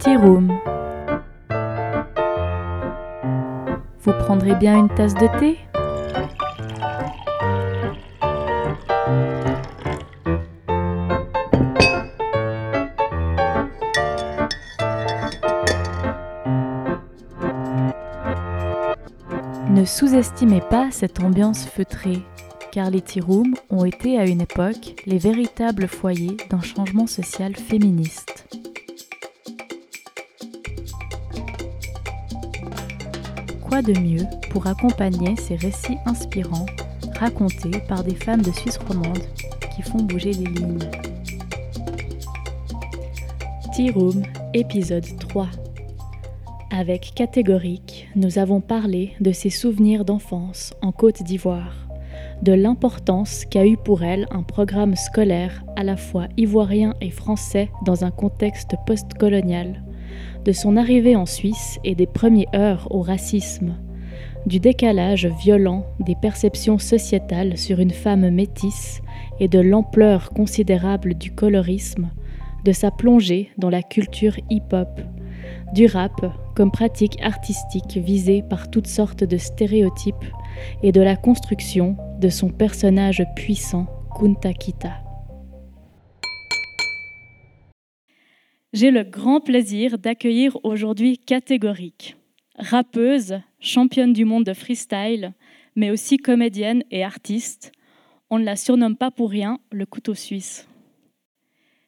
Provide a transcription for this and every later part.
Tea Room. Vous prendrez bien une tasse de thé? Ne sous-estimez pas cette ambiance feutrée, car les tea rooms ont été à une époque les véritables foyers d'un changement social féministe. De mieux pour accompagner ces récits inspirants racontés par des femmes de Suisse romande qui font bouger les lignes. Tea Room, épisode 3 avec Catégorique, nous avons parlé de ses souvenirs d'enfance en Côte d'Ivoire, de l'importance qu'a eu pour elle un programme scolaire à la fois ivoirien et français dans un contexte postcolonial, de son arrivée en Suisse et des premières heures au racisme, du décalage violent des perceptions sociétales sur une femme métisse et de l'ampleur considérable du colorisme, de sa plongée dans la culture hip-hop, du rap comme pratique artistique visée par toutes sortes de stéréotypes et de la construction de son personnage puissant, Kunta J'ai le grand plaisir d'accueillir aujourd'hui Catégorique, rappeuse, championne du monde de freestyle, mais aussi comédienne et artiste. On ne la surnomme pas pour rien le couteau suisse.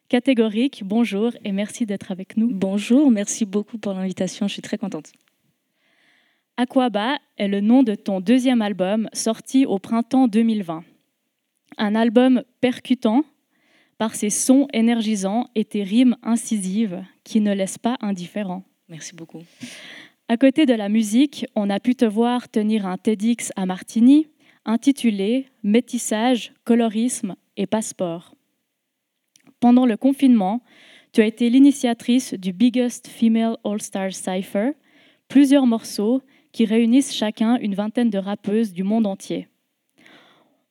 Catégorique, bonjour et merci d'être avec nous. Bonjour, merci beaucoup pour l'invitation, je suis très contente. Aquaba est le nom de ton deuxième album sorti au printemps 2020. Un album percutant par ses sons énergisants et tes rimes incisives qui ne laissent pas indifférent. Merci beaucoup. À côté de la musique, on a pu te voir tenir un TEDx à Martigny intitulé Métissage, colorisme et passeport. Pendant le confinement, tu as été l'initiatrice du Biggest Female All-Star Cypher, plusieurs morceaux qui réunissent chacun une vingtaine de rappeuses du monde entier.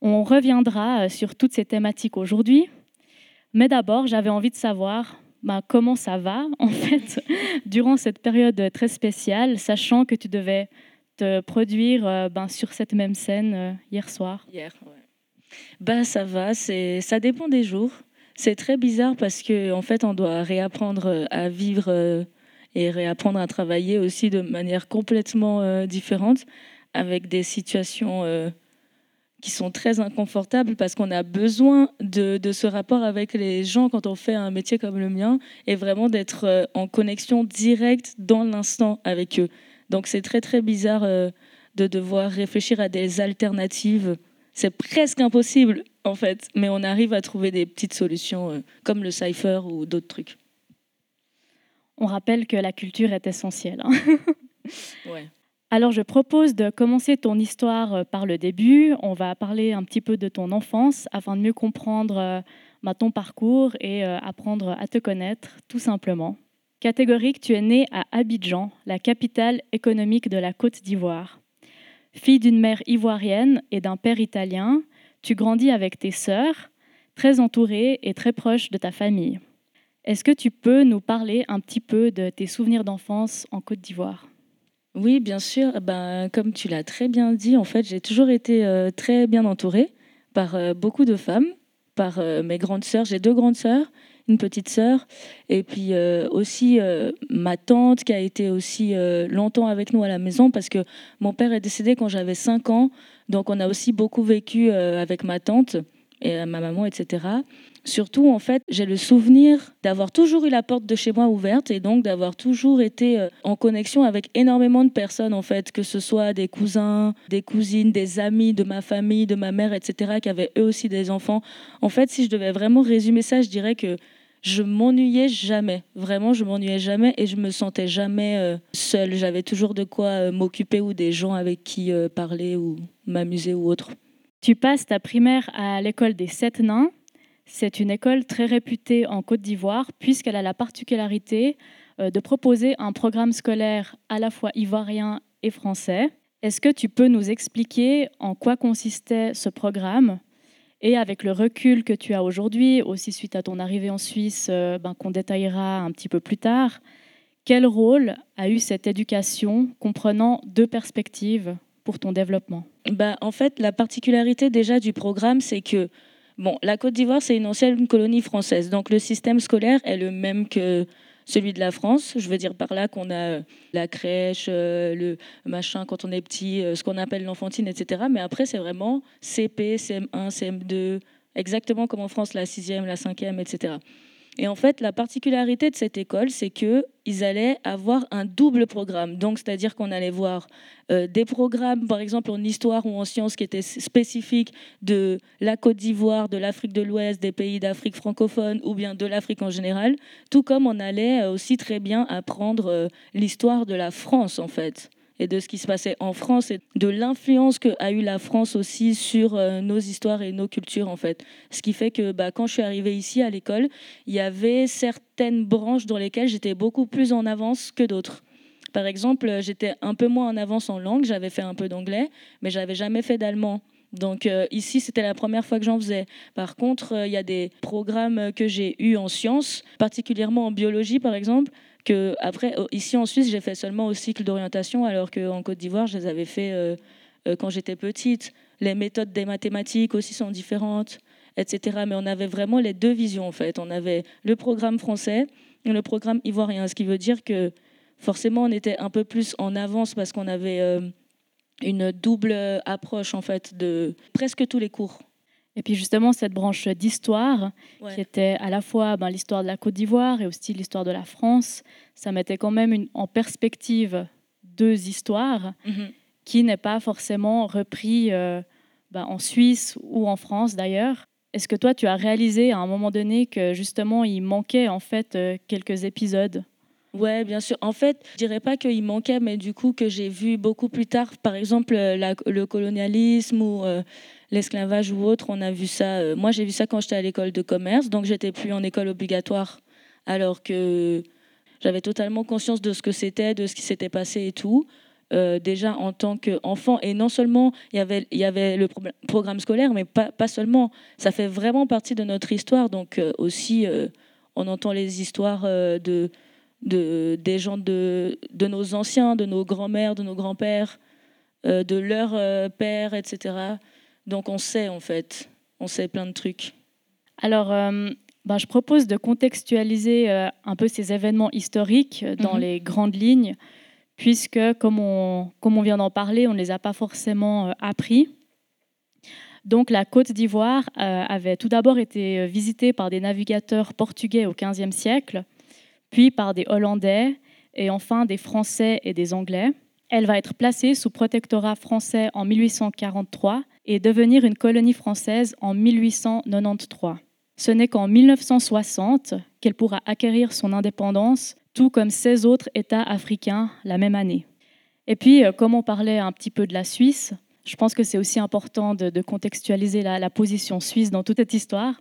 On reviendra sur toutes ces thématiques aujourd'hui, mais d'abord, j'avais envie de savoir bah, comment ça va, en fait, durant cette période très spéciale, sachant que tu devais te produire euh, ben, sur cette même scène euh, hier soir. Hier. Bah, ça va, ça dépend des jours. C'est très bizarre parce que en fait, on doit réapprendre euh, à vivre et réapprendre à travailler aussi de manière complètement différente, avec des situations qui sont très inconfortables parce qu'on a besoin de, de, ce rapport avec les gens quand on fait un métier comme le mien et vraiment d'être en connexion directe dans l'instant avec eux. Donc c'est très très bizarre de devoir réfléchir à des alternatives. C'est presque impossible en fait. Mais on arrive à trouver des petites solutions euh, comme le cipher ou d'autres trucs. On rappelle que la culture est essentielle. Hein. ouais. Alors je propose de commencer ton histoire euh, par le début. On va parler un petit peu de ton enfance afin de mieux comprendre euh, bah, ton parcours et apprendre à te connaître tout simplement. Catégorique, tu es née à Abidjan, la capitale économique de la Côte d'Ivoire. Fille d'une mère ivoirienne et d'un père italien, tu grandis avec tes sœurs, très entourée et très proche de ta famille. Est-ce que tu peux nous parler un petit peu de tes souvenirs d'enfance en Côte d'Ivoire? Oui, bien sûr. Ben, comme tu l'as très bien dit, en fait, j'ai toujours été euh, très bien entourée par euh, beaucoup de femmes, par euh, mes grandes sœurs. J'ai deux grandes sœurs, une petite sœur, et puis aussi ma tante qui a été aussi longtemps avec nous à la maison parce que mon père est décédé quand j'avais 5 ans. Donc on a aussi beaucoup vécu avec ma tante et ma maman, etc. Surtout, en fait, j'ai le souvenir d'avoir toujours eu la porte de chez moi ouverte et donc d'avoir toujours été euh, en connexion avec énormément de personnes, en fait, que ce soit des cousins, des cousines, des amis de ma famille, de ma mère, etc., qui avaient eux aussi des enfants. En fait, si je devais vraiment résumer ça, je dirais que je m'ennuyais jamais. Vraiment, je m'ennuyais jamais et je me sentais jamais euh, seule. J'avais toujours de quoi euh, m'occuper ou des gens avec qui parler ou m'amuser ou autre. Tu passes ta primaire à l'école des Sept Nains. C'est une école très réputée en Côte d'Ivoire puisqu'elle a la particularité de proposer un programme scolaire à la fois ivoirien et français. Est-ce que tu peux nous expliquer en quoi consistait ce programme et avec le recul que tu as aujourd'hui, aussi suite à ton arrivée en Suisse, euh, ben, qu'on détaillera un petit peu plus tard, Quel rôle a eu cette éducation comprenant deux perspectives pour ton développement? Bah, En fait, la particularité déjà du programme, c'est que bon, la Côte d'Ivoire, c'est une ancienne colonie française. Donc le système scolaire est le même que celui de la France. Je veux dire par là qu'on a la crèche, euh, le machin quand on est petit, euh, ce qu'on appelle l'enfantine, etc. Mais après, c'est vraiment CP, CM1, CM2, exactement comme en France, la sixième, la cinquième, etc. Et en fait, la particularité de cette école, c'est qu'ils allaient avoir un double programme. Donc, c'est-à-dire qu'on allait voir euh, des programmes, par exemple en histoire ou en sciences, qui étaient spécifiques de la Côte d'Ivoire, de l'Afrique de l'Ouest, des pays d'Afrique francophone ou bien de l'Afrique en général, tout comme on allait aussi très bien apprendre euh, l'histoire de la France, en fait et de ce qui se passait en France et de l'influence que a eu la France aussi sur euh, nos histoires et nos cultures en fait. Ce qui fait que bah, quand je suis arrivée ici à l'école, il y avait certaines branches dans lesquelles j'étais beaucoup plus en avance que d'autres. Par exemple, j'étais un peu moins en avance en langue, j'avais fait un peu d'anglais, mais j'avais jamais fait d'allemand. Donc euh, ici, c'était la première fois que j'en faisais. Par contre, euh, il y a des programmes que j'ai eus en sciences, particulièrement en biologie par exemple, que après, ici en Suisse, j'ai fait seulement au cycle d'orientation, alors qu'en Côte d'Ivoire, je les avais fait euh, euh, quand j'étais petite. Les méthodes des mathématiques aussi sont différentes, etc. Mais on avait vraiment les deux visions en fait. On avait le programme français et le programme ivoirien, ce qui veut dire que forcément on était un peu plus en avance parce qu'on avait euh, une double approche en fait de presque tous les cours. Et puis justement, cette branche d'histoire, qui était à la fois ben, l'histoire de la Côte d'Ivoire et aussi l'histoire de la France, ça mettait quand même une, en perspective deux histoires mhm. qui n'est pas forcément repris euh, ben, en Suisse ou en France d'ailleurs. Est-ce que toi, tu as réalisé à un moment donné que justement, il manquait en fait euh, quelques épisodes? Ouais, bien sûr. En fait, je dirais pas qu'il manquait, mais du coup que j'ai vu beaucoup plus tard, par exemple le colonialisme ou euh, l'esclavage ou autre, on a vu ça. Euh, moi, j'ai vu ça quand j'étais à l'école de commerce, donc j'étais plus en école obligatoire, alors que j'avais totalement conscience de ce que c'était, de ce qui s'était passé et tout. Euh, déjà en tant qu'enfant, et non seulement il y avait, y avait le programme scolaire, mais pas, pas seulement. Ça fait vraiment partie de notre histoire, donc euh, aussi on entend les histoires de, de, des gens de, de nos anciens, de nos grands-mères, de nos grands-pères, de leurs pères, etc. Donc on sait en fait, on sait plein de trucs. Alors, euh, ben, je propose de contextualiser euh, un peu ces événements historiques euh, dans mhm. les grandes lignes, puisque comme on, comme on vient d'en parler, on ne les a pas forcément appris. Donc la Côte d'Ivoire avait tout d'abord été visitée par des navigateurs portugais au XVe siècle, puis par des Hollandais et enfin des Français et des Anglais. Elle va être placée sous protectorat français en 1843 et devenir une colonie française en 1893. Ce n'est qu'en 1960 qu'elle pourra acquérir son indépendance, tout comme 16 autres États africains la même année. Et puis, euh, comme on parlait un petit peu de la Suisse, je pense que c'est aussi important de, contextualiser la, position suisse dans toute cette histoire.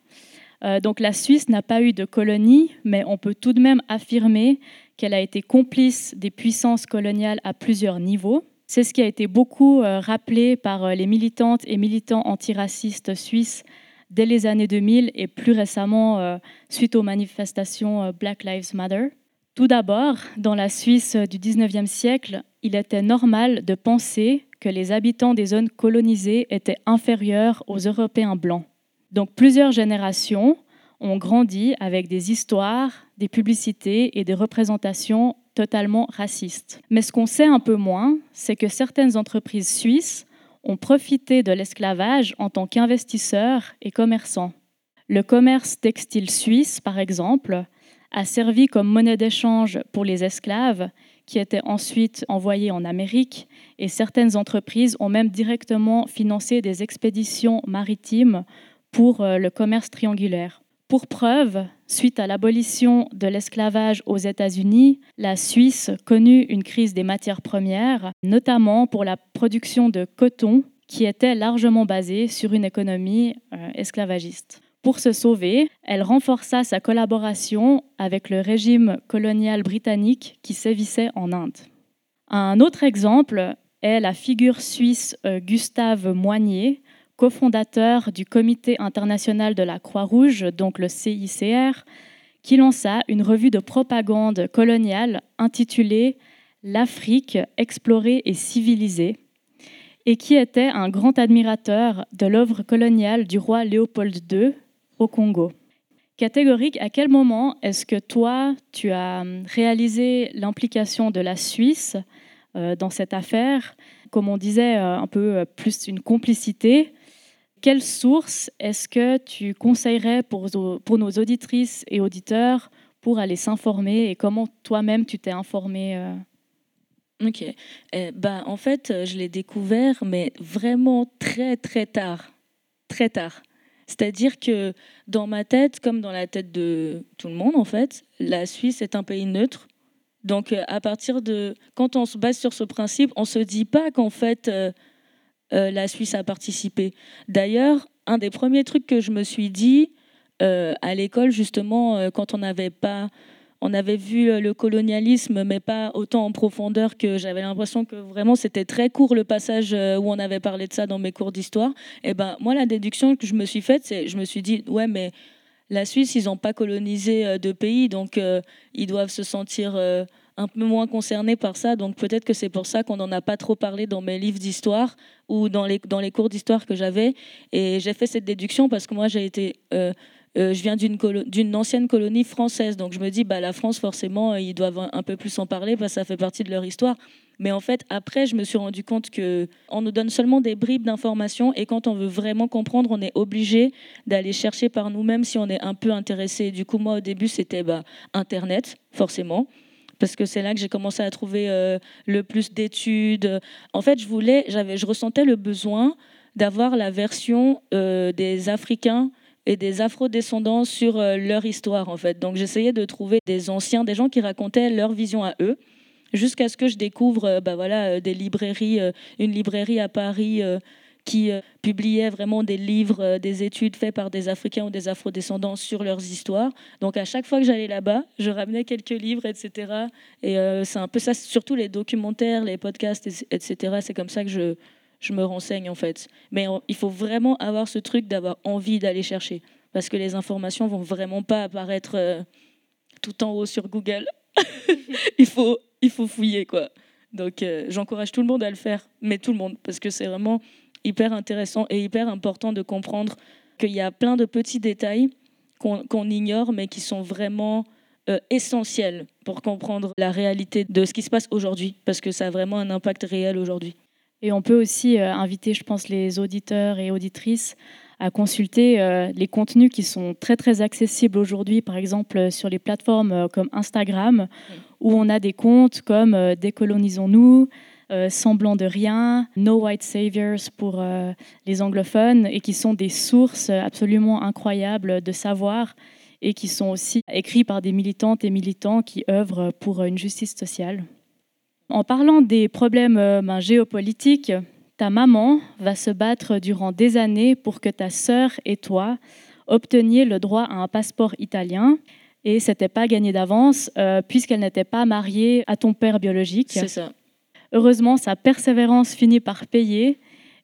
Euh, donc la Suisse n'a pas eu de colonie, mais on peut tout de même affirmer qu'elle a été complice des puissances coloniales à plusieurs niveaux. C'est ce qui a été beaucoup euh, rappelé par euh, les militantes et militants antiracistes suisses dès les années 2000 et plus récemment euh, suite aux manifestations Black Lives Matter. Tout d'abord, dans la Suisse du 19e siècle, il était normal de penser que les habitants des zones colonisées étaient inférieurs aux Européens blancs. Donc plusieurs générations ont grandi avec des histoires, des publicités et des représentations totalement racistes. Mais ce qu'on sait un peu moins, c'est que certaines entreprises suisses ont profité de l'esclavage en tant qu'investisseurs et commerçants. Le commerce textile suisse, par exemple, a servi comme monnaie d'échange pour les esclaves qui étaient ensuite envoyés en Amérique et certaines entreprises ont même directement financé des expéditions maritimes pour euh, le commerce triangulaire. Pour preuve, suite à l'abolition de l'esclavage aux États-Unis, la Suisse connut une crise des matières premières, notamment pour la production de coton qui était largement basée sur une économie euh, esclavagiste. Pour se sauver, elle renforça sa collaboration avec le régime colonial britannique qui sévissait en Inde. Un autre exemple est la figure suisse euh, Gustave Moignet, cofondateur du Comité international de la Croix-Rouge, donc le CICR, qui lança une revue de propagande coloniale intitulée L'Afrique explorée et civilisée, et qui était un grand admirateur de l'œuvre coloniale du roi Léopold II au Congo. Catégorique, à quel moment est-ce que toi, tu as réalisé l'implication de la Suisse euh, dans cette affaire? Comme on disait, euh, un peu euh, plus une complicité. Quelle source est-ce que tu conseillerais pour, nos auditrices et auditeurs pour aller s'informer et comment toi-même tu t'es informé Ok. Eh, bah, en fait, je l'ai découvert, mais vraiment très, très tard. Très tard. C'est-à-dire que dans ma tête, comme dans la tête de tout le monde, en fait, la Suisse est un pays neutre. Donc, euh, à partir de. Quand on se base sur ce principe, on ne se dit pas qu'en fait, euh, euh, la Suisse a participé. D'ailleurs, un des premiers trucs que je me suis dit à l'école, justement, quand on n'avait pas on avait vu euh, le colonialisme, mais pas autant en profondeur que j'avais l'impression que vraiment c'était très court le passage euh, où on avait parlé de ça dans mes cours d'histoire. Et ben moi, la déduction que je me suis faite, c'est je me suis dit ouais, mais la Suisse, ils n'ont pas colonisé euh, de pays, donc ils doivent se sentir un peu moins concernés par ça. Donc peut-être que c'est pour ça qu'on n'en a pas trop parlé dans mes livres d'histoire ou dans les, cours d'histoire que j'avais. Et j'ai fait cette déduction parce que moi, j'ai été euh, je viens d'une ancienne colonie française, donc je me dis, bah, la France, forcément, euh, ils doivent un peu plus en parler parce que ça fait partie de leur histoire. Mais en fait, après, je me suis rendu compte que on nous donne seulement des bribes d'informations et quand on veut vraiment comprendre, on est obligé d'aller chercher par nous-mêmes si on est un peu intéressé. Du coup, moi, au début, c'était bah, Internet, forcément parce que c'est là que j'ai commencé à trouver euh, le plus d'études. En fait, je voulais, j'avais, je ressentais le besoin d'avoir la version des Africains et des afro-descendants sur euh, leur histoire en fait. Donc j'essayais de trouver des anciens, des gens qui racontaient leur vision à eux, jusqu'à ce que je découvre euh, bah, voilà, euh, des librairies, une librairie à Paris qui publiait vraiment des livres, des études faites par des Africains ou des Afro-descendants sur leurs histoires. Donc à chaque fois que j'allais là-bas, je ramenais quelques livres, etc. Et c'est un peu ça, surtout les documentaires, les podcasts, etc. C'est comme ça que je, je me renseigne en fait. Mais il faut vraiment avoir ce truc d'avoir envie d'aller chercher. Parce que les informations vont vraiment pas apparaître euh, tout en haut sur Google. il, faut, il faut fouiller quoi. Donc euh, j'encourage tout le monde à le faire, mais tout le monde, parce que c'est vraiment hyper intéressant et hyper important de comprendre qu'il y a plein de petits détails qu'on ignore, mais qui sont vraiment euh, essentiels pour comprendre la réalité de ce qui se passe aujourd'hui, parce que ça a vraiment un impact réel aujourd'hui. Et on peut aussi euh, inviter, je pense, les auditeurs et auditrices à consulter euh, les contenus qui sont très très accessibles aujourd'hui, par exemple sur les plateformes comme Instagram, où on a des comptes comme Décolonisons-nous, Semblant de rien, No White Saviors pour les anglophones, et qui sont des sources absolument incroyables de savoir et qui sont aussi écrits par des militantes et militants qui œuvrent pour une justice sociale. En parlant des problèmes euh, ben, géopolitiques, ta maman va se battre durant des années pour que ta sœur et toi obteniez le droit à un passeport italien. Et n'était pas gagné d'avance euh, puisqu'elle n'était pas mariée à ton père biologique. C'est ça. Heureusement, sa persévérance finit par payer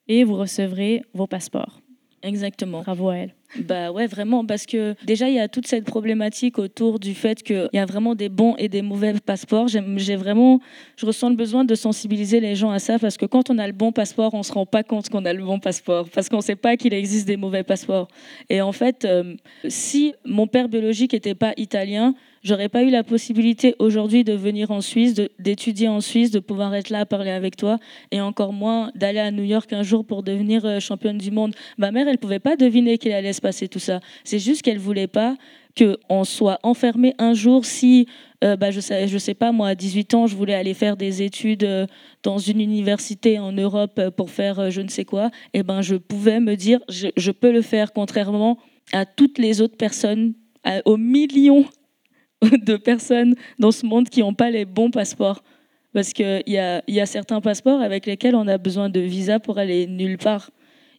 et vous recevrez vos passeports. Exactement. Bravo à elle. Bah ouais, vraiment, parce que déjà, il y a toute cette problématique autour du fait qu'il y a vraiment des bons et des mauvais passeports. J'ai vraiment, je ressens le besoin de sensibiliser les gens à ça, parce que quand on a le bon passeport, on ne se rend pas compte qu'on a le bon passeport, parce qu'on ne sait pas qu'il existe des mauvais passeports. Et en fait, euh, si mon père biologique n'était pas italien, j'aurais pas eu la possibilité aujourd'hui de venir en Suisse, d'étudier en Suisse, de pouvoir être là à parler avec toi, et encore moins d'aller à New York un jour pour devenir euh, championne du monde. Ma mère, elle pouvait pas deviner qu'il allait se passer tout ça. C'est juste qu'elle voulait pas qu'on soit enfermé un jour si, euh, bah, je sais, je sais pas, moi, à 18 ans, je voulais aller faire des études euh, dans une université en Europe pour faire je ne sais quoi, et ben je pouvais me dire, je, je peux le faire, contrairement à toutes les autres personnes, aux millions de personnes dans ce monde qui n'ont pas les bons passeports. Parce qu'il y a, y a certains passeports avec lesquels on a besoin de visa pour aller nulle part.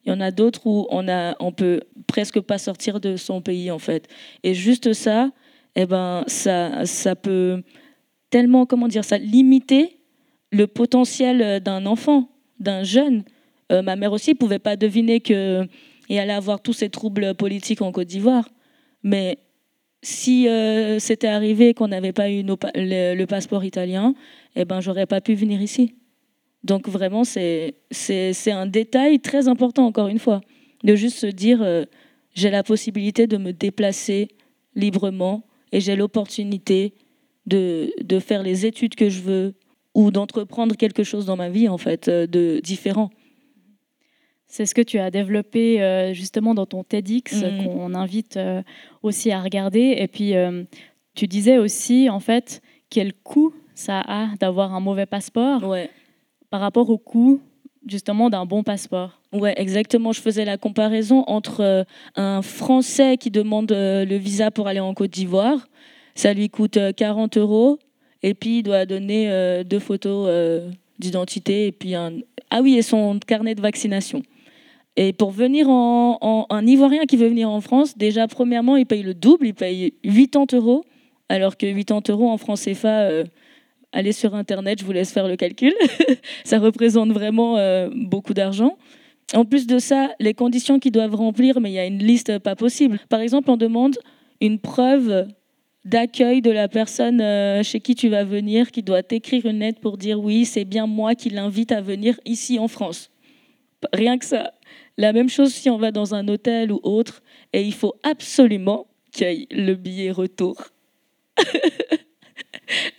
Il y en a d'autres où on a, on peut presque pas sortir de son pays en fait. Et juste ça, eh ben ça, ça peut tellement comment dire ça limiter le potentiel d'un enfant, d'un jeune. Euh, ma mère aussi pouvait pas deviner que allait avoir tous ces troubles politiques en Côte d'Ivoire, mais si c'était arrivé qu'on n'avait pas eu le, passeport italien, eh ben, j'aurais pas pu venir ici. Donc vraiment, c'est un détail très important, encore une fois, de juste se dire, j'ai la possibilité de me déplacer librement et j'ai l'opportunité de, de, faire les études que je veux ou d'entreprendre quelque chose dans ma vie, en fait, de différent. C'est ce que tu as développé euh, justement dans ton TEDx, mm. qu'on invite euh, aussi à regarder. Et puis, euh, tu disais aussi, en fait, quel coût ça a d'avoir un mauvais passeport par rapport au coût, justement, d'un bon passeport. Ouais, exactement. Je faisais la comparaison entre un Français qui demande le visa pour aller en Côte d'Ivoire. Ça lui coûte 40 euros. Et puis, il doit donner deux photos d'identité et puis un... Ah oui, et son carnet de vaccination. Et pour venir en, un Ivoirien qui veut venir en France, déjà, premièrement, il paye le double, il paye 80 euros, alors que 80 euros en francs CFA, euh, allez sur Internet, je vous laisse faire le calcul, ça représente vraiment euh, beaucoup d'argent. En plus de ça, les conditions qu'ils doivent remplir, mais il y a une liste pas possible. Par exemple, on demande une preuve d'accueil de la personne euh, chez qui tu vas venir, qui doit t'écrire une lettre pour dire oui, c'est bien moi qui l'invite à venir ici en France. Rien que ça. La même chose si on va dans un hôtel ou autre, et il faut absolument qu'il y ait le billet retour.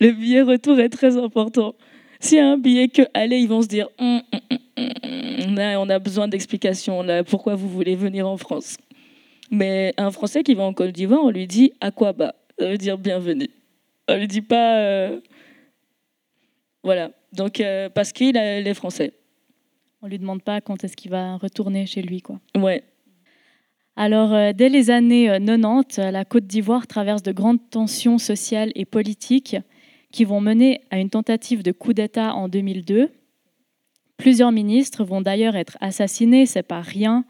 le billet retour est très important. S'il y a un billet que aller, ils vont se dire hum, hum, hum, on a besoin d'explications. Pourquoi vous voulez venir en France? Mais un Français qui va en Côte d'Ivoire, on lui dit à quoi bas? Ça veut dire bienvenue. On lui dit pas. Euh, voilà. Donc, euh, parce qu'il est français. On lui demande pas quand est-ce qu'il va retourner chez lui, quoi. Ouais. Alors, euh, dès les années 90, euh, la Côte d'Ivoire traverse de grandes tensions sociales et politiques qui vont mener à une tentative de coup d'État en 2002. Plusieurs ministres vont d'ailleurs être assassinés, c'est pas rien.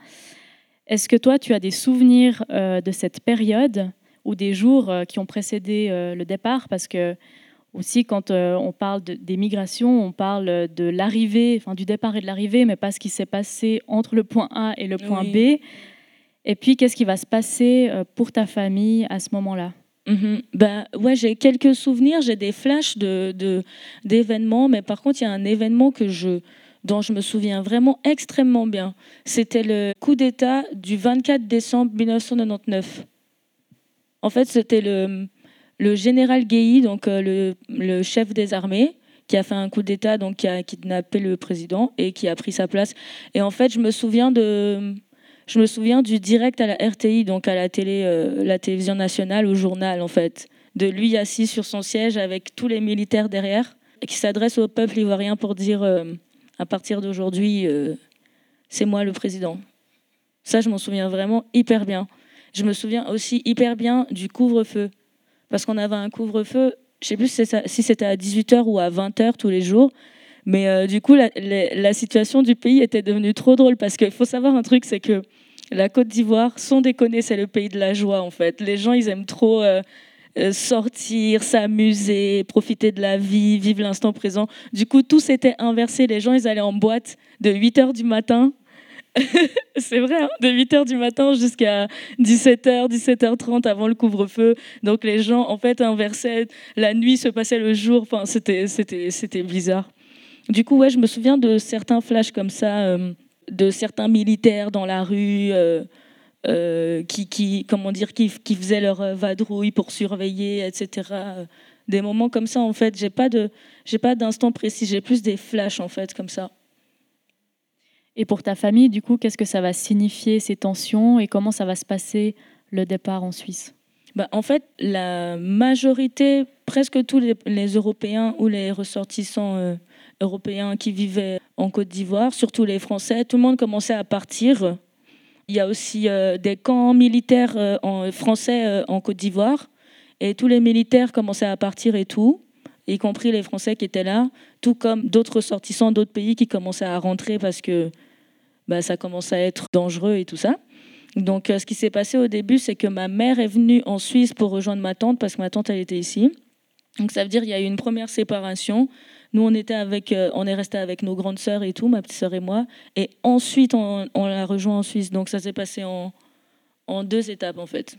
Est-ce que toi, tu as des souvenirs euh, de cette période ou des jours qui ont précédé le départ? Parce que aussi, quand euh, on parle des migrations, on parle de l'arrivée, enfin du départ et de l'arrivée, mais pas ce qui s'est passé entre le point A et le point B. Et puis, qu'est-ce qui va se passer euh, pour ta famille à ce moment-là? Mm-hmm. Ben ouais, j'ai quelques souvenirs, j'ai des flashs d'événements, mais par contre, il y a un événement dont je me souviens vraiment extrêmement bien. C'était le coup d'État du 24 décembre 1999. En fait, c'était le le général Guéhi, donc euh, le, chef des armées, qui a fait un coup d'État, donc qui a kidnappé le président et qui a pris sa place. Et en fait, je me souviens de, je me souviens du direct à la RTI, donc à la télé, euh, la télévision nationale, au journal, en fait, de lui assis sur son siège avec tous les militaires derrière, qui s'adresse au peuple ivoirien pour dire, euh, à partir d'aujourd'hui, c'est moi le président. Ça, je m'en souviens vraiment hyper bien. Je me souviens aussi hyper bien du couvre-feu parce qu'on avait un couvre-feu, je sais plus si c'était à 18h ou à 20h tous les jours. Mais euh, du coup, la, situation du pays était devenue trop drôle parce qu'il faut savoir un truc, c'est que la Côte d'Ivoire, sans déconner, c'est le pays de la joie en fait. Les gens, ils aiment trop euh, euh, sortir, s'amuser, profiter de la vie, vivre l'instant présent. Du coup, tout s'était inversé. Les gens, ils allaient en boîte de 8h du matin c'est vrai, hein, de 8h du matin jusqu'à 17h, 17h30 avant le couvre-feu. Donc les gens, en fait, inversaient. La nuit se passait le jour. Enfin, c'était bizarre. Du coup, ouais, je me souviens de certains flashs comme ça, euh, de certains militaires dans la rue. Euh, euh, qui, qui, comment dire, qui, qui faisaient leur vadrouille pour surveiller, etc. Des moments comme ça, en fait, j'ai pas de, j'ai pas d'instant précis, j'ai plus des flashs, en fait, comme ça. Et pour ta famille, du coup, qu'est-ce que ça va signifier ces tensions et comment ça va se passer le départ en Suisse? Bah, En fait, la majorité, presque tous les, Européens ou les ressortissants euh, européens qui vivaient en Côte d'Ivoire, surtout les Français, tout le monde commençait à partir. Il y a aussi euh, des camps militaires euh, en, français en Côte d'Ivoire et tous les militaires commençaient à partir et tout y compris les Français qui étaient là, tout comme d'autres ressortissants d'autres pays qui commençaient à rentrer parce que bah, ça commençait à être dangereux et tout ça. Donc, euh, ce qui s'est passé au début, c'est que ma mère est venue en Suisse pour rejoindre ma tante parce que ma tante, elle était ici. Donc, ça veut dire qu'il y a eu une première séparation. Nous, on, était avec, euh, on est resté avec nos grandes sœurs et tout, ma petite sœur et moi. Et ensuite, on, on l'a rejoint en Suisse. Donc, ça s'est passé en, en deux étapes, en fait.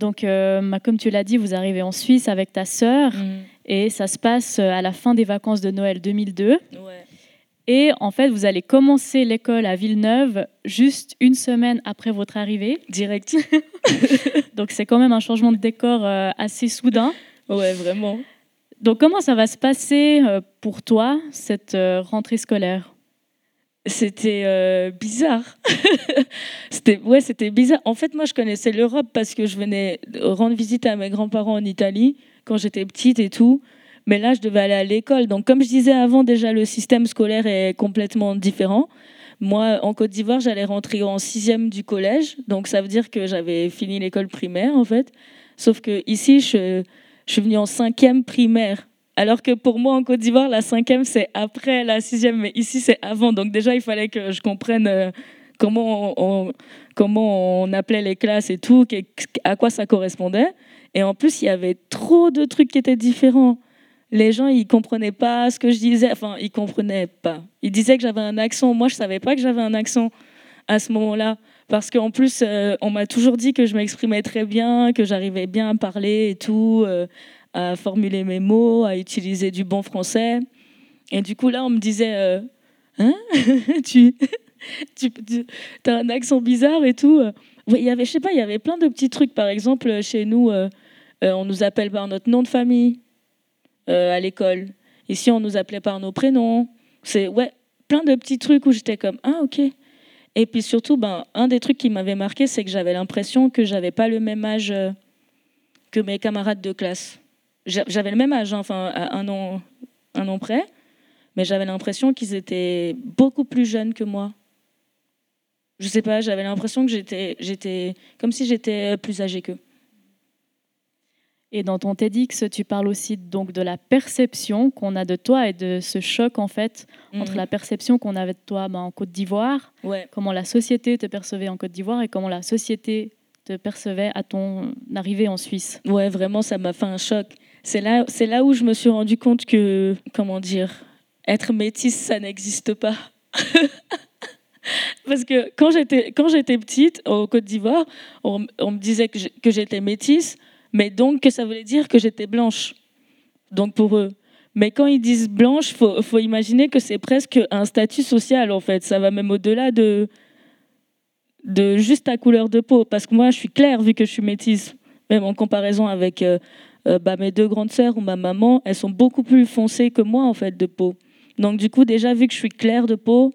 Donc, euh, comme tu l'as dit, vous arrivez en Suisse avec ta sœur Mhm. et ça se passe euh, à la fin des vacances de Noël 2002. Ouais. Et en fait, vous allez commencer l'école à Villeneuve juste une semaine après votre arrivée. Direct. Donc, c'est quand même un changement de décor assez soudain. ouais, vraiment. Donc, comment ça va se passer euh, pour toi, cette euh, rentrée scolaire? C'était euh, bizarre. c'était ouais, c'était bizarre. En fait, moi, je connaissais l'Europe parce que je venais rendre visite à mes grands-parents en Italie quand j'étais petite et tout. Mais là, je devais aller à l'école. Donc, comme je disais avant, déjà, le système scolaire est complètement différent. Moi, en Côte d'Ivoire, j'allais rentrer en sixième du collège. Donc, ça veut dire que j'avais fini l'école primaire, en fait. Sauf que ici, je, je suis venue en cinquième primaire. Alors que pour moi, en Côte d'Ivoire, la cinquième, c'est après la sixième, mais ici, c'est avant. Donc déjà, il fallait que je comprenne euh, comment, on, appelait les classes et tout, à quoi ça correspondait. Et en plus, il y avait trop de trucs qui étaient différents. Les gens, ils comprenaient pas ce que je disais. Enfin, ils comprenaient pas. Ils disaient que j'avais un accent. Moi, je savais pas que j'avais un accent à ce moment-là. Parce qu'en plus, euh, on m'a toujours dit que je m'exprimais très bien, que j'arrivais bien à parler et tout, euh, à formuler mes mots, à utiliser du bon français. Et du coup, là, on me disait, euh, hein, tu, tu, tu as un accent bizarre et tout. Oui, il y avait, je sais pas, il y avait plein de petits trucs. Par exemple, chez nous, on nous appelle par notre nom de famille à l'école. Ici, on nous appelait par nos prénoms. C'est ouais, plein de petits trucs où j'étais comme ah ok. Et puis surtout, ben un des trucs qui m'avait marqué, c'est que j'avais l'impression que j'avais pas le même âge euh, que mes camarades de classe. J'a- J'avais le même âge, hein, enfin à un an, un an près, mais j'avais l'impression qu'ils étaient beaucoup plus jeunes que moi. Je sais pas, j'avais l'impression que j'étais, j'étais comme si j'étais plus âgée qu'eux. Et dans ton TEDx, tu parles aussi donc de la perception qu'on a de toi et de ce choc en fait entre Mhm. la perception qu'on avait de toi ben, en Côte d'Ivoire, Ouais. comment la société te percevait en Côte d'Ivoire et comment la société te percevait à ton arrivée en Suisse. Ouais, vraiment, ça m'a fait un choc. C'est là, c'est là où je me suis rendu compte que, comment dire, être métisse, ça n'existe pas. Parce que quand j'étais, quand j'étais petite, au Côte d'Ivoire, on, on me disait que j'étais métisse, mais donc ça voulait dire que j'étais blanche. Donc pour eux. Mais quand ils disent blanche, faut, faut imaginer que c'est presque un statut social, en fait. Ça va même au-delà de, de juste ta couleur de peau. Parce que moi, je suis claire vu que je suis métisse. Même en comparaison avec euh, euh, bah, mes deux grandes sœurs ou ma maman, elles sont beaucoup plus foncées que moi, en fait, de peau. Donc du coup, déjà, vu que je suis claire de peau,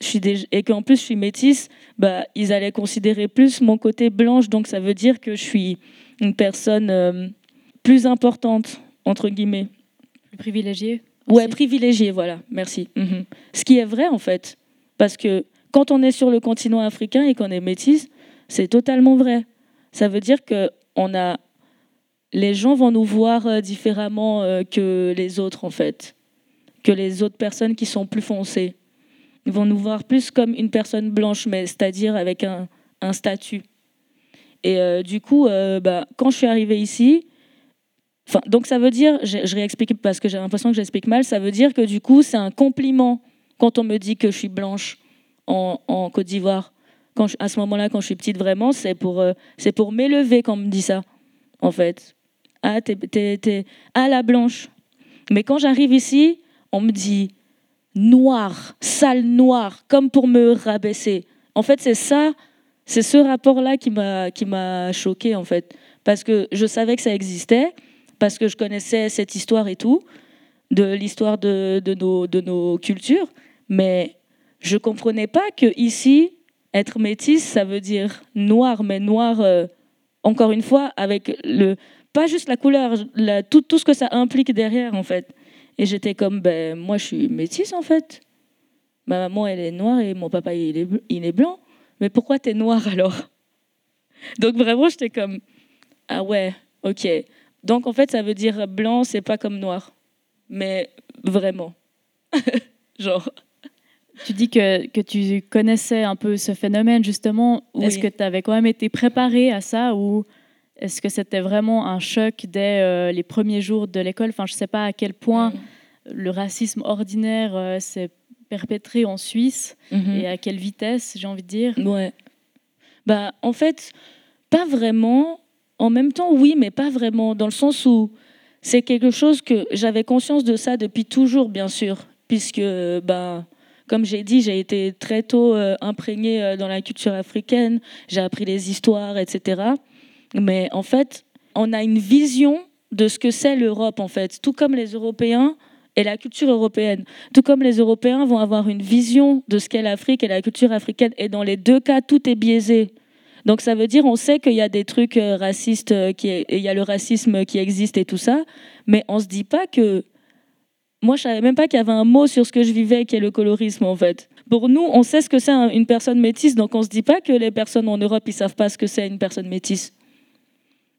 je suis déjà- et qu'en plus je suis métisse, bah, ils allaient considérer plus mon côté blanche. Donc ça veut dire que je suis une personne euh, plus importante, entre guillemets. Plus privilégié Ouais, aussi. privilégié, voilà, merci. Mhm. Ce qui est vrai en fait, parce que quand on est sur le continent africain et qu'on est métisse, c'est totalement vrai. Ça veut dire que on a, les gens vont nous voir euh, différemment euh, que les autres en fait, que les autres personnes qui sont plus foncées. Ils vont nous voir plus comme une personne blanche, mais c'est-à-dire avec un, un statut. Et euh, du coup, euh, bah, quand je suis arrivée ici, donc ça veut dire, je, réexplique parce que j'ai l'impression que j'explique mal, ça veut dire que du coup c'est un compliment quand on me dit que je suis blanche en, Côte d'Ivoire. À ce moment-là, quand je suis petite, vraiment, c'est pour, euh, c'est pour m'élever quand on me dit ça, en fait. Ah, t'es, t'es- t'es- ah, la blanche. Mais quand j'arrive ici, on me dit noir, sale noir, comme pour me rabaisser. En fait, c'est ça, c'est ce rapport-là qui m'a, qui m'a choqué en fait. Parce que je savais que ça existait, parce que je connaissais cette histoire et tout, de l'histoire de, nos, cultures, mais je comprenais pas que ici, être métisse, ça veut dire noir, mais noir, euh, encore une fois, avec le, pas juste la couleur, tout, ce que ça implique derrière, en fait. Et j'étais comme, ben, moi, je suis métisse, en fait. Ma maman, elle est noire et mon papa, il est blanc. Mais pourquoi t'es noir alors? Donc vraiment, j'étais comme, ah ouais, ok. Donc en fait, ça veut dire blanc, c'est pas comme noir. Mais vraiment. Genre. Tu dis que, que tu connaissais un peu ce phénomène, justement. Oui. Est-ce que tu avais quand même été préparé à ça? Ou est-ce que c'était vraiment un choc dès euh, les premiers jours de l'école? Enfin, je ne sais pas à quel point le racisme ordinaire euh, s'est perpétré en Suisse Mhm. et à quelle vitesse, j'ai envie de dire. Ouais. Bah, en fait, pas vraiment. en même temps, oui, mais pas vraiment, dans le sens où c'est quelque chose que j'avais conscience de ça depuis toujours, bien sûr, puisque, ben, comme j'ai dit, j'ai été très tôt euh, imprégnée euh, dans la culture africaine, j'ai appris les histoires, etc. Mais en fait, on a une vision de ce que c'est l'Europe, en fait, tout comme les Européens et la culture européenne. Tout comme les Européens vont avoir une vision de ce qu'est l'Afrique et la culture africaine, et dans les deux cas, tout est biaisé. Donc ça veut dire, on sait qu'il y a des trucs euh, racistes, qui il y a le racisme qui existe et tout ça, mais on se dit pas que moi, je savais même pas qu'il y avait un mot sur ce que je vivais, qui est le colorisme, en fait. Pour nous, on sait ce que c'est une personne métisse, donc on se dit pas que les personnes en Europe, ils savent pas ce que c'est une personne métisse.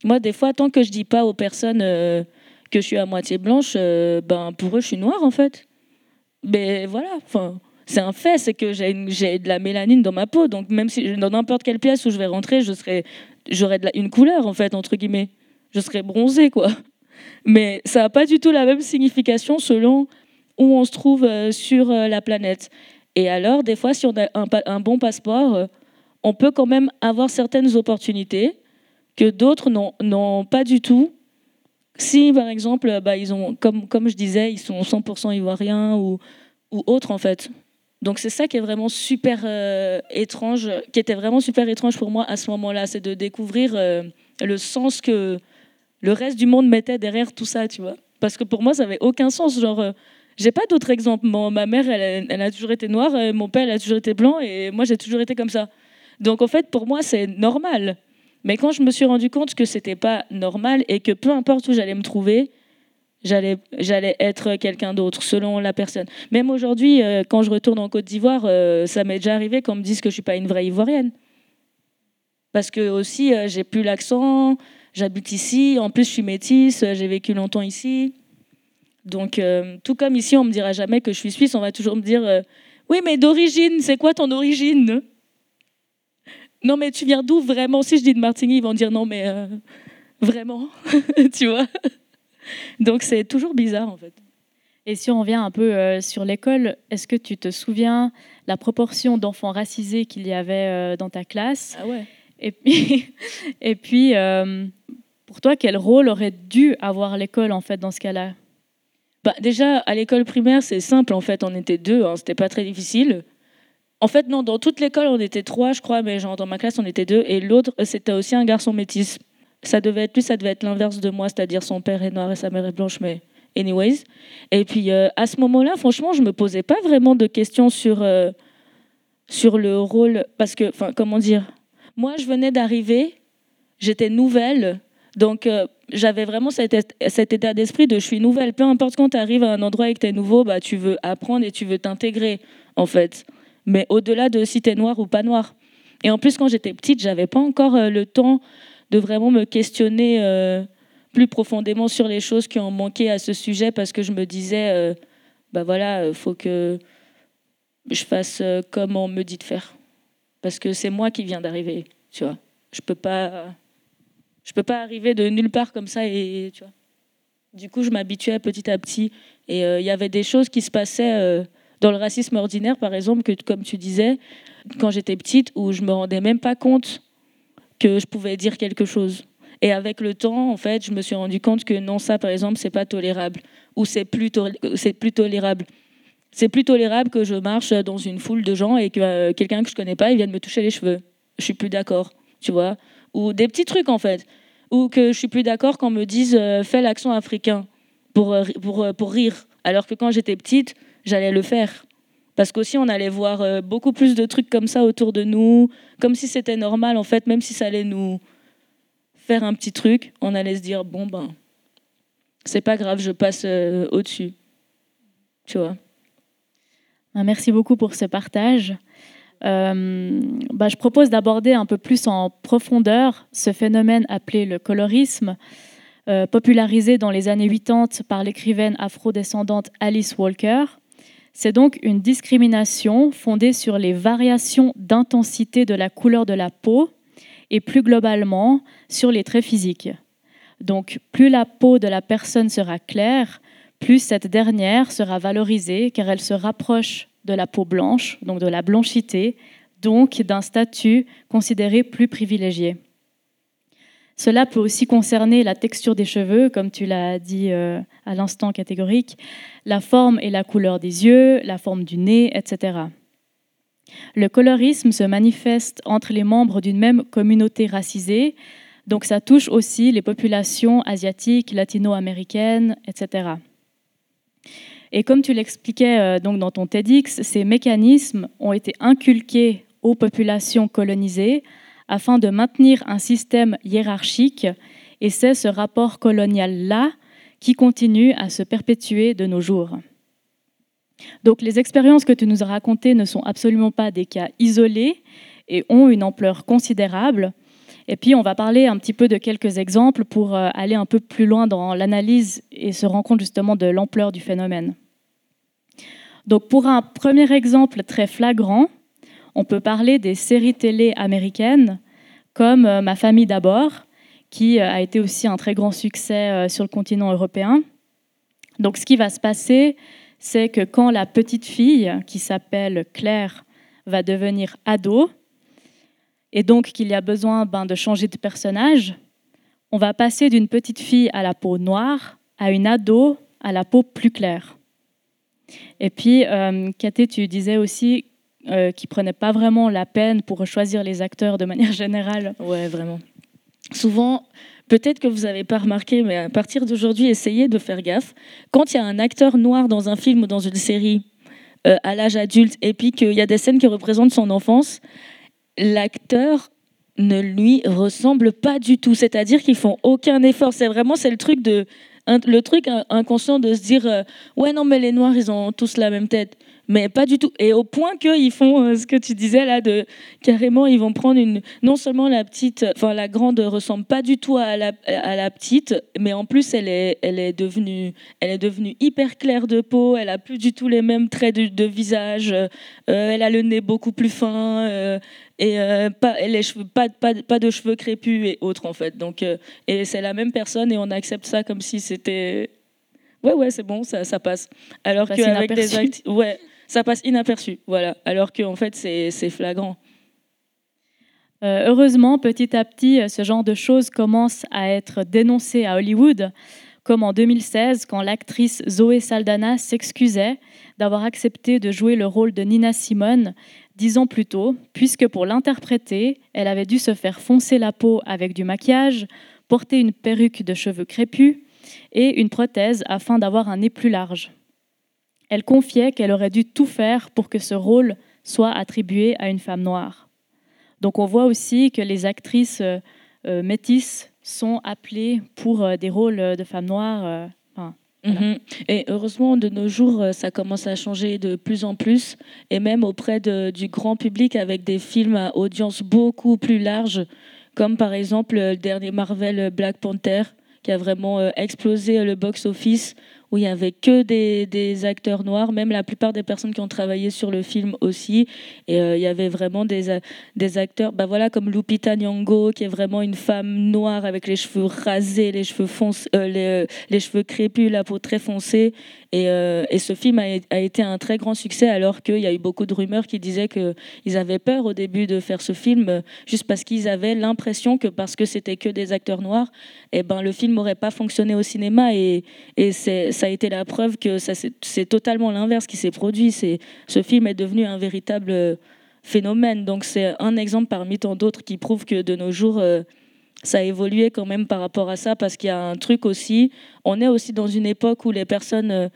Moi, des fois, tant que je dis pas aux personnes euh, que je suis à moitié blanche, euh, ben pour eux, je suis noire, en fait. Mais voilà, enfin, c'est un fait, c'est que j'ai de la mélanine dans ma peau, donc même si dans n'importe quelle pièce où je vais rentrer, je j'aurai une couleur, en fait, entre guillemets. Je serai bronzée, quoi. Mais ça n'a pas du tout la même signification selon où on se trouve euh, sur euh, la planète. Et alors, des fois, si on a un, bon passeport, on peut quand même avoir certaines opportunités que d'autres n'ont pas du tout. Si, par exemple, bah, ils ont, comme, comme je disais, ils sont 100% ivoiriens ou, ou autres, en fait. Donc c'est ça qui est vraiment super étrange, qui était vraiment super étrange pour moi à ce moment-là, c'est de découvrir le sens que le reste du monde mettait derrière tout ça, tu vois. Parce que pour moi, ça n'avait aucun sens. Genre, euh, j'ai pas d'autre exemple. ma mère, elle, a toujours été noire, euh, mon père, elle a toujours été blanc, et moi, j'ai toujours été comme ça. Donc, en fait, pour moi, c'est normal. Mais quand je me suis rendu compte que c'était pas normal et que peu importe où j'allais me trouver, j'allais j'allais être quelqu'un d'autre selon la personne. Même aujourd'hui, euh, quand je retourne en Côte d'Ivoire, ça m'est déjà arrivé qu'on me dise que je suis pas une vraie ivoirienne. Parce que aussi, j'ai plus l'accent, J'habite ici, en plus je suis métisse, j'ai vécu longtemps ici. Donc, euh, tout comme ici, on me dira jamais que je suis suisse, on va toujours me dire euh, Oui, mais d'origine, c'est quoi ton origine? Non, mais tu viens d'où vraiment? Si je dis de Martigny, ils vont dire Non, mais euh, vraiment Tu vois? Donc, c'est toujours bizarre en fait. Et si on revient un peu sur l'école, est-ce que tu te souviens la proportion d'enfants racisés qu'il y avait dans ta classe? Ah ouais. Et puis, et puis pour toi, quel rôle aurait dû avoir l'école en fait dans ce cas-là? Bah, Déjà, à l'école primaire, c'est simple. En fait, on était deux. Hein, C'était pas très difficile. En fait, non, dans toute l'école, on était trois, je crois, mais genre dans ma classe, on était deux. Et l'autre, c'était aussi un garçon métis. Ça devait être ça devait être l'inverse de moi, c'est-à-dire son père est noir et sa mère est blanche, mais anyways. Et puis euh, à ce moment-là, franchement, je me posais pas vraiment de questions sur euh, sur le rôle, parce que, enfin, comment dire, moi, je venais d'arriver, j'étais nouvelle, donc, euh, j'avais vraiment cet, état d'esprit de je suis nouvelle. Peu importe quand tu arrives à un endroit et que tu es nouveau, bah, tu veux apprendre et tu veux t'intégrer, en fait. Mais au-delà de si tu es noir ou pas noir. Et en plus, quand j'étais petite, j'avais pas encore euh, le temps de vraiment me questionner euh, plus profondément sur les choses qui ont manqué à ce sujet parce que je me disais, bah voilà, il faut que je fasse comme on me dit de faire. Parce que c'est moi qui viens d'arriver, tu vois. Je peux pas je peux pas arriver de nulle part comme ça et tu vois. Du coup, je m'habituais petit à petit et euh, il y avait des choses qui se passaient euh, dans le racisme ordinaire, par exemple, que comme tu disais, quand j'étais petite, où je me rendais même pas compte que je pouvais dire quelque chose. Et avec le temps, en fait, je me suis rendu compte que non, ça, par exemple, c'est pas tolérable ou c'est plus, plus tolérable. C'est plus tolérable que je marche dans une foule de gens et que euh, quelqu'un que je connais pas, il vienne me toucher les cheveux. Je suis plus d'accord, tu vois ou des petits trucs en fait, ou que je suis plus d'accord quand on me dise euh, fais l'accent africain pour, euh, pour, pour rire, alors que quand j'étais petite, j'allais le faire. Parce qu'aussi, on allait voir beaucoup plus de trucs comme ça autour de nous, comme si c'était normal, en fait, même si ça allait nous faire un petit truc, on allait se dire, bon, ben, c'est pas grave, je passe au-dessus. Tu vois. Ben, merci beaucoup pour ce partage. Euh, bah, je propose d'aborder un peu plus en profondeur ce phénomène appelé le colorisme, euh, popularisé dans les années 80 par l'écrivaine afrodescendante Alice Walker. C'est donc une discrimination fondée sur les variations d'intensité de la couleur de la peau et plus globalement sur les traits physiques. Donc plus la peau de la personne sera claire, plus cette dernière sera valorisée car elle se rapproche de la peau blanche, donc de la blanchité, donc d'un statut considéré plus privilégié. Cela peut aussi concerner la texture des cheveux, comme tu l'as dit euh, à l'instant catégorique, la forme et la couleur des yeux, la forme du nez, etc. Le colorisme se manifeste entre les membres d'une même communauté racisée, donc ça touche aussi les populations asiatiques, latino-américaines, etc. Et comme tu l'expliquais euh, donc dans ton TEDx, ces mécanismes ont été inculqués aux populations colonisées afin de maintenir un système hiérarchique, et c'est ce rapport colonial-là qui continue à se perpétuer de nos jours. Donc les expériences que tu nous as racontées ne sont absolument pas des cas isolés et ont une ampleur considérable. Et puis on va parler un petit peu de quelques exemples pour euh, aller un peu plus loin dans l'analyse et se rendre compte justement de l'ampleur du phénomène. Donc pour un premier exemple très flagrant, on peut parler des séries télé américaines comme euh, Ma famille d'abord, qui euh, a été aussi un très grand succès euh, sur le continent européen. Donc ce qui va se passer, c'est que quand la petite fille, qui s'appelle Claire, va devenir ado, et donc qu'il y a besoin ben, de changer de personnage, on va passer d'une petite fille à la peau noire à une ado à la peau plus claire. Et puis, euh, tu disais aussi euh, qui prenaient pas vraiment la peine pour choisir les acteurs de manière générale. Ouais, vraiment. Souvent, peut-être que vous n'avez pas remarqué, mais à partir d'aujourd'hui, essayez de faire gaffe. Quand il y a un acteur noir dans un film ou dans une série euh, à l'âge adulte, et puis qu'il y a des scènes qui représentent son enfance, l'acteur ne lui ressemble pas du tout. C'est-à-dire qu'ils font aucun effort. C'est vraiment c'est le truc de le truc inconscient de se dire euh, ouais non mais les noirs ils ont tous la même tête mais pas du tout. Et au point qu'ils font euh, ce que tu disais là, de carrément, ils vont prendre une. Non seulement la petite, enfin la grande ressemble pas du tout à la, à la petite, mais en plus elle est, elle est devenue, elle est devenue hyper claire de peau. Elle a plus du tout les mêmes traits de, visage. Euh, elle a le nez beaucoup plus fin. Euh, et pas, les cheveux, pas, pas, pas, de cheveux crépus et autres en fait. Donc, et c'est la même personne et on accepte ça comme si c'était ouais ouais c'est bon ça, ça passe. Alors qu'avec des actes, ouais ça passe inaperçu. Alors qu'en fait, c'est flagrant. Euh, heureusement, petit à petit, ce genre de choses commence à être dénoncé à Hollywood, comme en 2016 quand l'actrice Zoé Saldana s'excusait d'avoir accepté de jouer le rôle de Nina Simone dix ans plus tôt, puisque pour l'interpréter, elle avait dû se faire foncer la peau avec du maquillage, porter une perruque de cheveux crépus et une prothèse afin d'avoir un nez plus large. Elle confiait qu'elle aurait dû tout faire pour que ce rôle soit attribué à une femme noire. Donc on voit aussi que les actrices euh, euh, métisses sont appelées pour euh, des rôles de femmes noires. Mhm. Et heureusement, de nos jours, ça commence à changer de plus en plus, et même auprès du grand public avec des films à audience beaucoup plus large, comme par exemple le dernier Marvel Black Panther, qui a vraiment explosé le box-office où il y avait que des, acteurs noirs, même la plupart des personnes qui ont travaillé sur le film aussi. Et euh, il y avait vraiment des, des acteurs, bah voilà, comme Lupita Nyong'o, qui est vraiment une femme noire avec les cheveux rasés, les cheveux euh, les, les, cheveux crépus, la peau très foncée. Et, euh, et ce film a, été un très grand succès, alors qu'il y a eu beaucoup de rumeurs qui disaient qu'ils avaient peur au début de faire ce film, juste parce qu'ils avaient l'impression que parce que c'était que des acteurs noirs, eh ben le film n'aurait pas fonctionné au cinéma. Et, ça a été la preuve que c'est totalement l'inverse qui s'est produit. Ce film est devenu un véritable euh, phénomène. Donc c'est un exemple parmi tant d'autres qui prouve que de nos jours, euh, ça a évolué quand même par rapport à ça, parce qu'il y a un truc aussi, on est aussi dans une époque où les personnes euh,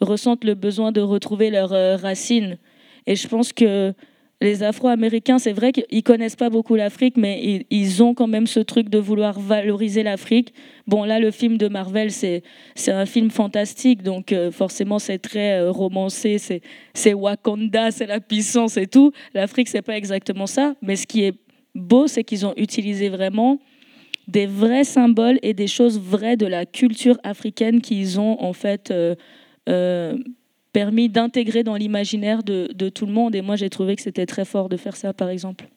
ressentent le besoin de retrouver leurs racines. Et je pense que les Afro-Américains, c'est vrai qu'ils connaissent pas beaucoup l'Afrique, mais ils, ont quand même ce truc de vouloir valoriser l'Afrique. Bon, là, le film de Marvel, c'est un film fantastique, donc euh, forcément, c'est très euh, romancé, c'est Wakanda, c'est la puissance et tout. L'Afrique, c'est pas exactement ça, mais ce qui est beau, c'est qu'ils ont utilisé vraiment des vrais symboles et des choses vraies de la culture africaine qu'ils ont en fait euh, permis d'intégrer dans l'imaginaire de, tout le monde. Et moi, j'ai trouvé que c'était très fort de faire ça, par exemple.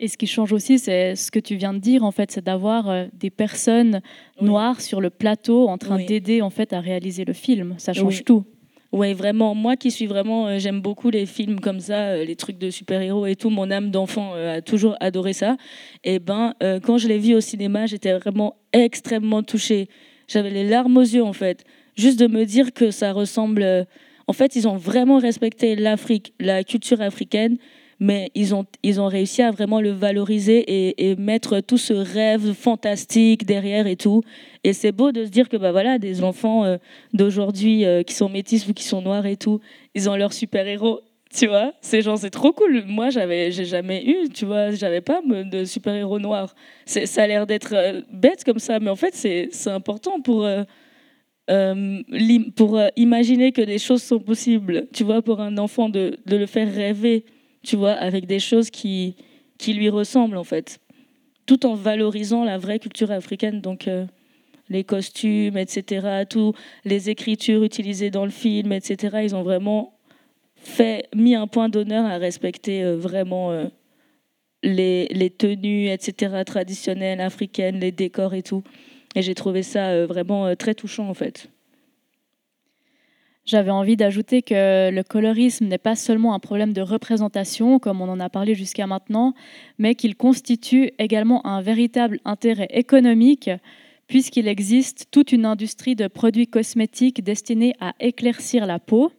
Et ce qui change aussi, c'est ce que tu viens de dire, en fait, c'est d'avoir euh, des personnes noires sur le plateau en train d'aider en fait à réaliser le film. Ça change tout. Ouais, vraiment. Moi qui suis vraiment, euh, j'aime beaucoup les films comme ça, euh, les trucs de super-héros et tout. Mon âme d'enfant euh, a toujours adoré ça. Et ben, quand je l'ai vu au cinéma, j'étais vraiment extrêmement touchée. J'avais les larmes aux yeux en fait. Juste de me dire que ça ressemble. En fait, ils ont vraiment respecté l'Afrique, la culture africaine mais ils ont, ils ont réussi à vraiment le valoriser et, mettre tout ce rêve fantastique derrière et tout. Et c'est beau de se dire que bah voilà, des enfants euh, d'aujourd'hui euh, qui sont métis ou qui sont noirs et tout, ils ont leur super-héros. Tu vois, c'est genre c'est trop cool. Moi, j'avais, j'ai jamais eu, tu vois, j'avais pas de super-héros noirs. C'est, ça a l'air d'être euh, bête comme ça, mais en fait, c'est, c'est important pour pour imaginer que des choses sont possibles. Tu vois, pour un enfant de, de le faire rêver tu vois, avec des choses qui, qui lui ressemblent en fait, tout en valorisant la vraie culture africaine. Donc euh, les costumes, etc., tout, les écritures utilisées dans le film, etc., ils ont vraiment fait, mis un point d'honneur à respecter euh, vraiment euh, les, les, tenues, etc., traditionnelles africaines, les décors et tout. Et j'ai trouvé ça vraiment très touchant en fait. J'avais envie d'ajouter que le colorisme n'est pas seulement un problème de représentation, comme on en a parlé jusqu'à maintenant, mais qu'il constitue également un véritable intérêt économique, puisqu'il existe toute une industrie de produits cosmétiques destinés à éclaircir la peau.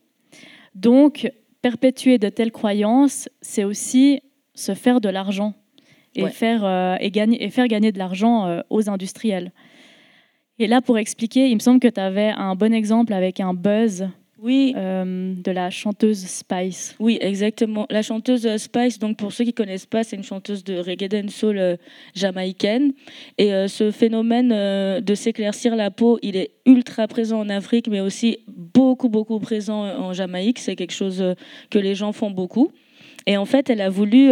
Donc, perpétuer de telles croyances, c'est aussi se faire de l'argent et, faire, euh, et, gagner, et faire gagner de l'argent euh, aux industriels. Et là, pour expliquer, il me semble que tu avais un bon exemple avec un buzz oui. Euh, de la chanteuse Spice. Oui, exactement. La chanteuse euh, Spice, donc pour ceux qui connaissent pas, c'est une chanteuse de reggae dancehall euh, jamaïcaine. Et ce phénomène de s'éclaircir la peau, il est ultra présent en Afrique, mais aussi beaucoup, beaucoup présent en Jamaïque. C'est quelque chose que les gens font beaucoup. Et en fait, elle a voulu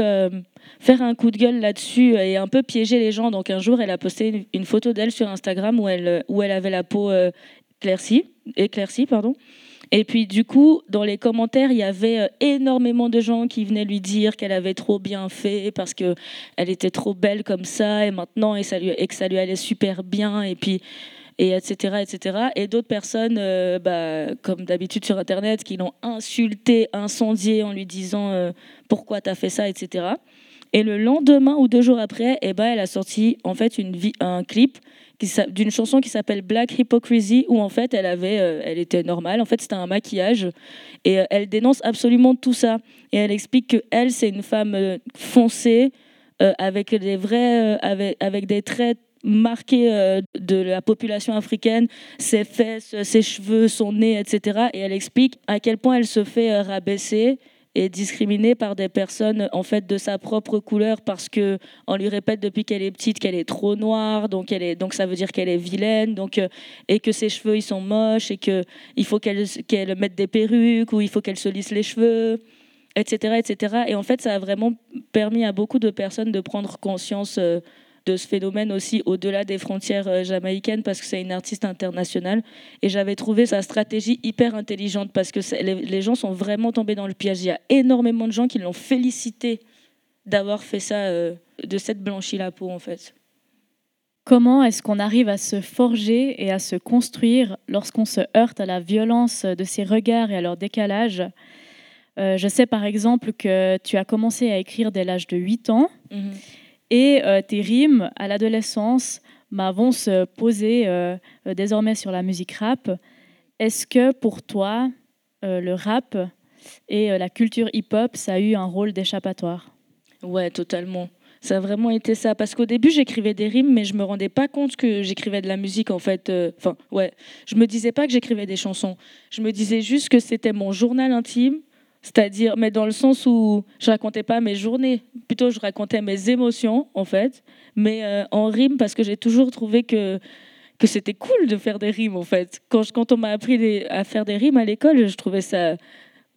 faire un coup de gueule là-dessus et un peu piéger les gens. Donc un jour, elle a posté une, photo d'elle sur Instagram où elle, où elle avait la peau éclaircie, éclaircie pardon. Et puis du coup, dans les commentaires, il y avait euh, énormément de gens qui venaient lui dire qu'elle avait trop bien fait parce que elle était trop belle comme ça et maintenant et, que ça lui allait super bien et puis et etc etc et d'autres personnes euh, bah, comme d'habitude sur internet qui l'ont insulté incendié en lui disant euh, pourquoi tu as fait ça? etc et le lendemain ou deux jours après eh ben, elle a sorti en fait un clip d'une chanson qui s'appelle Black Hypocrisy où en fait elle avait euh, elle était normale. En fait c'était un maquillage. Et euh, elle dénonce absolument tout ça. Et elle explique que elle c'est une femme euh, foncée avec des vrais avec, avec des traits marqués de la population africaine, ses fesses, ses cheveux, son nez, etc. Et elle explique à quel point elle se fait rabaisser est discriminée par des personnes en fait de sa propre couleur parce que on lui répète depuis qu'elle est petite qu'elle est trop noire donc elle est donc ça veut dire qu'elle est vilaine donc euh, et que ses cheveux ils sont moches et que il faut qu'elle qu'elle mette des perruques ou il faut qu'elle se lisse les cheveux etc etc et en fait ça a vraiment permis à beaucoup de personnes de prendre conscience euh, de ce phénomène aussi au-delà des frontières euh, jamaïcaines parce que c'est une artiste internationale. Et j'avais trouvé sa stratégie hyper intelligente parce que les, gens sont vraiment tombés dans le piège. Il y a énormément de gens qui l'ont félicité d'avoir fait ça, euh, de cette blanchie la peau en fait. Comment est-ce qu'on arrive à se forger et à se construire lorsqu'on se heurte à la violence de ces regards et à leur décalage? Euh, Je sais par exemple que tu as commencé à écrire dès l'âge de 8 ans. Mhm. Et euh, tes rimes à l'adolescence vont se poser euh, euh, désormais sur la musique rap. Est-ce que pour toi, le rap et la culture hip-hop, ça a eu un rôle d'échappatoire? Ouais, totalement. Ça a vraiment été ça. Parce qu'au début, j'écrivais des rimes, mais je me rendais pas compte que j'écrivais de la musique, en fait. Enfin, ouais. Je me disais pas que j'écrivais des chansons. Je me disais juste que c'était mon journal intime c'est-à-dire, mais dans le sens où je racontais pas mes journées, plutôt je racontais mes émotions, en fait, mais euh, en rime, parce que j'ai toujours trouvé que, que c'était cool de faire des rimes, en fait. Quand, on m'a appris à faire des rimes à l'école, je trouvais ça.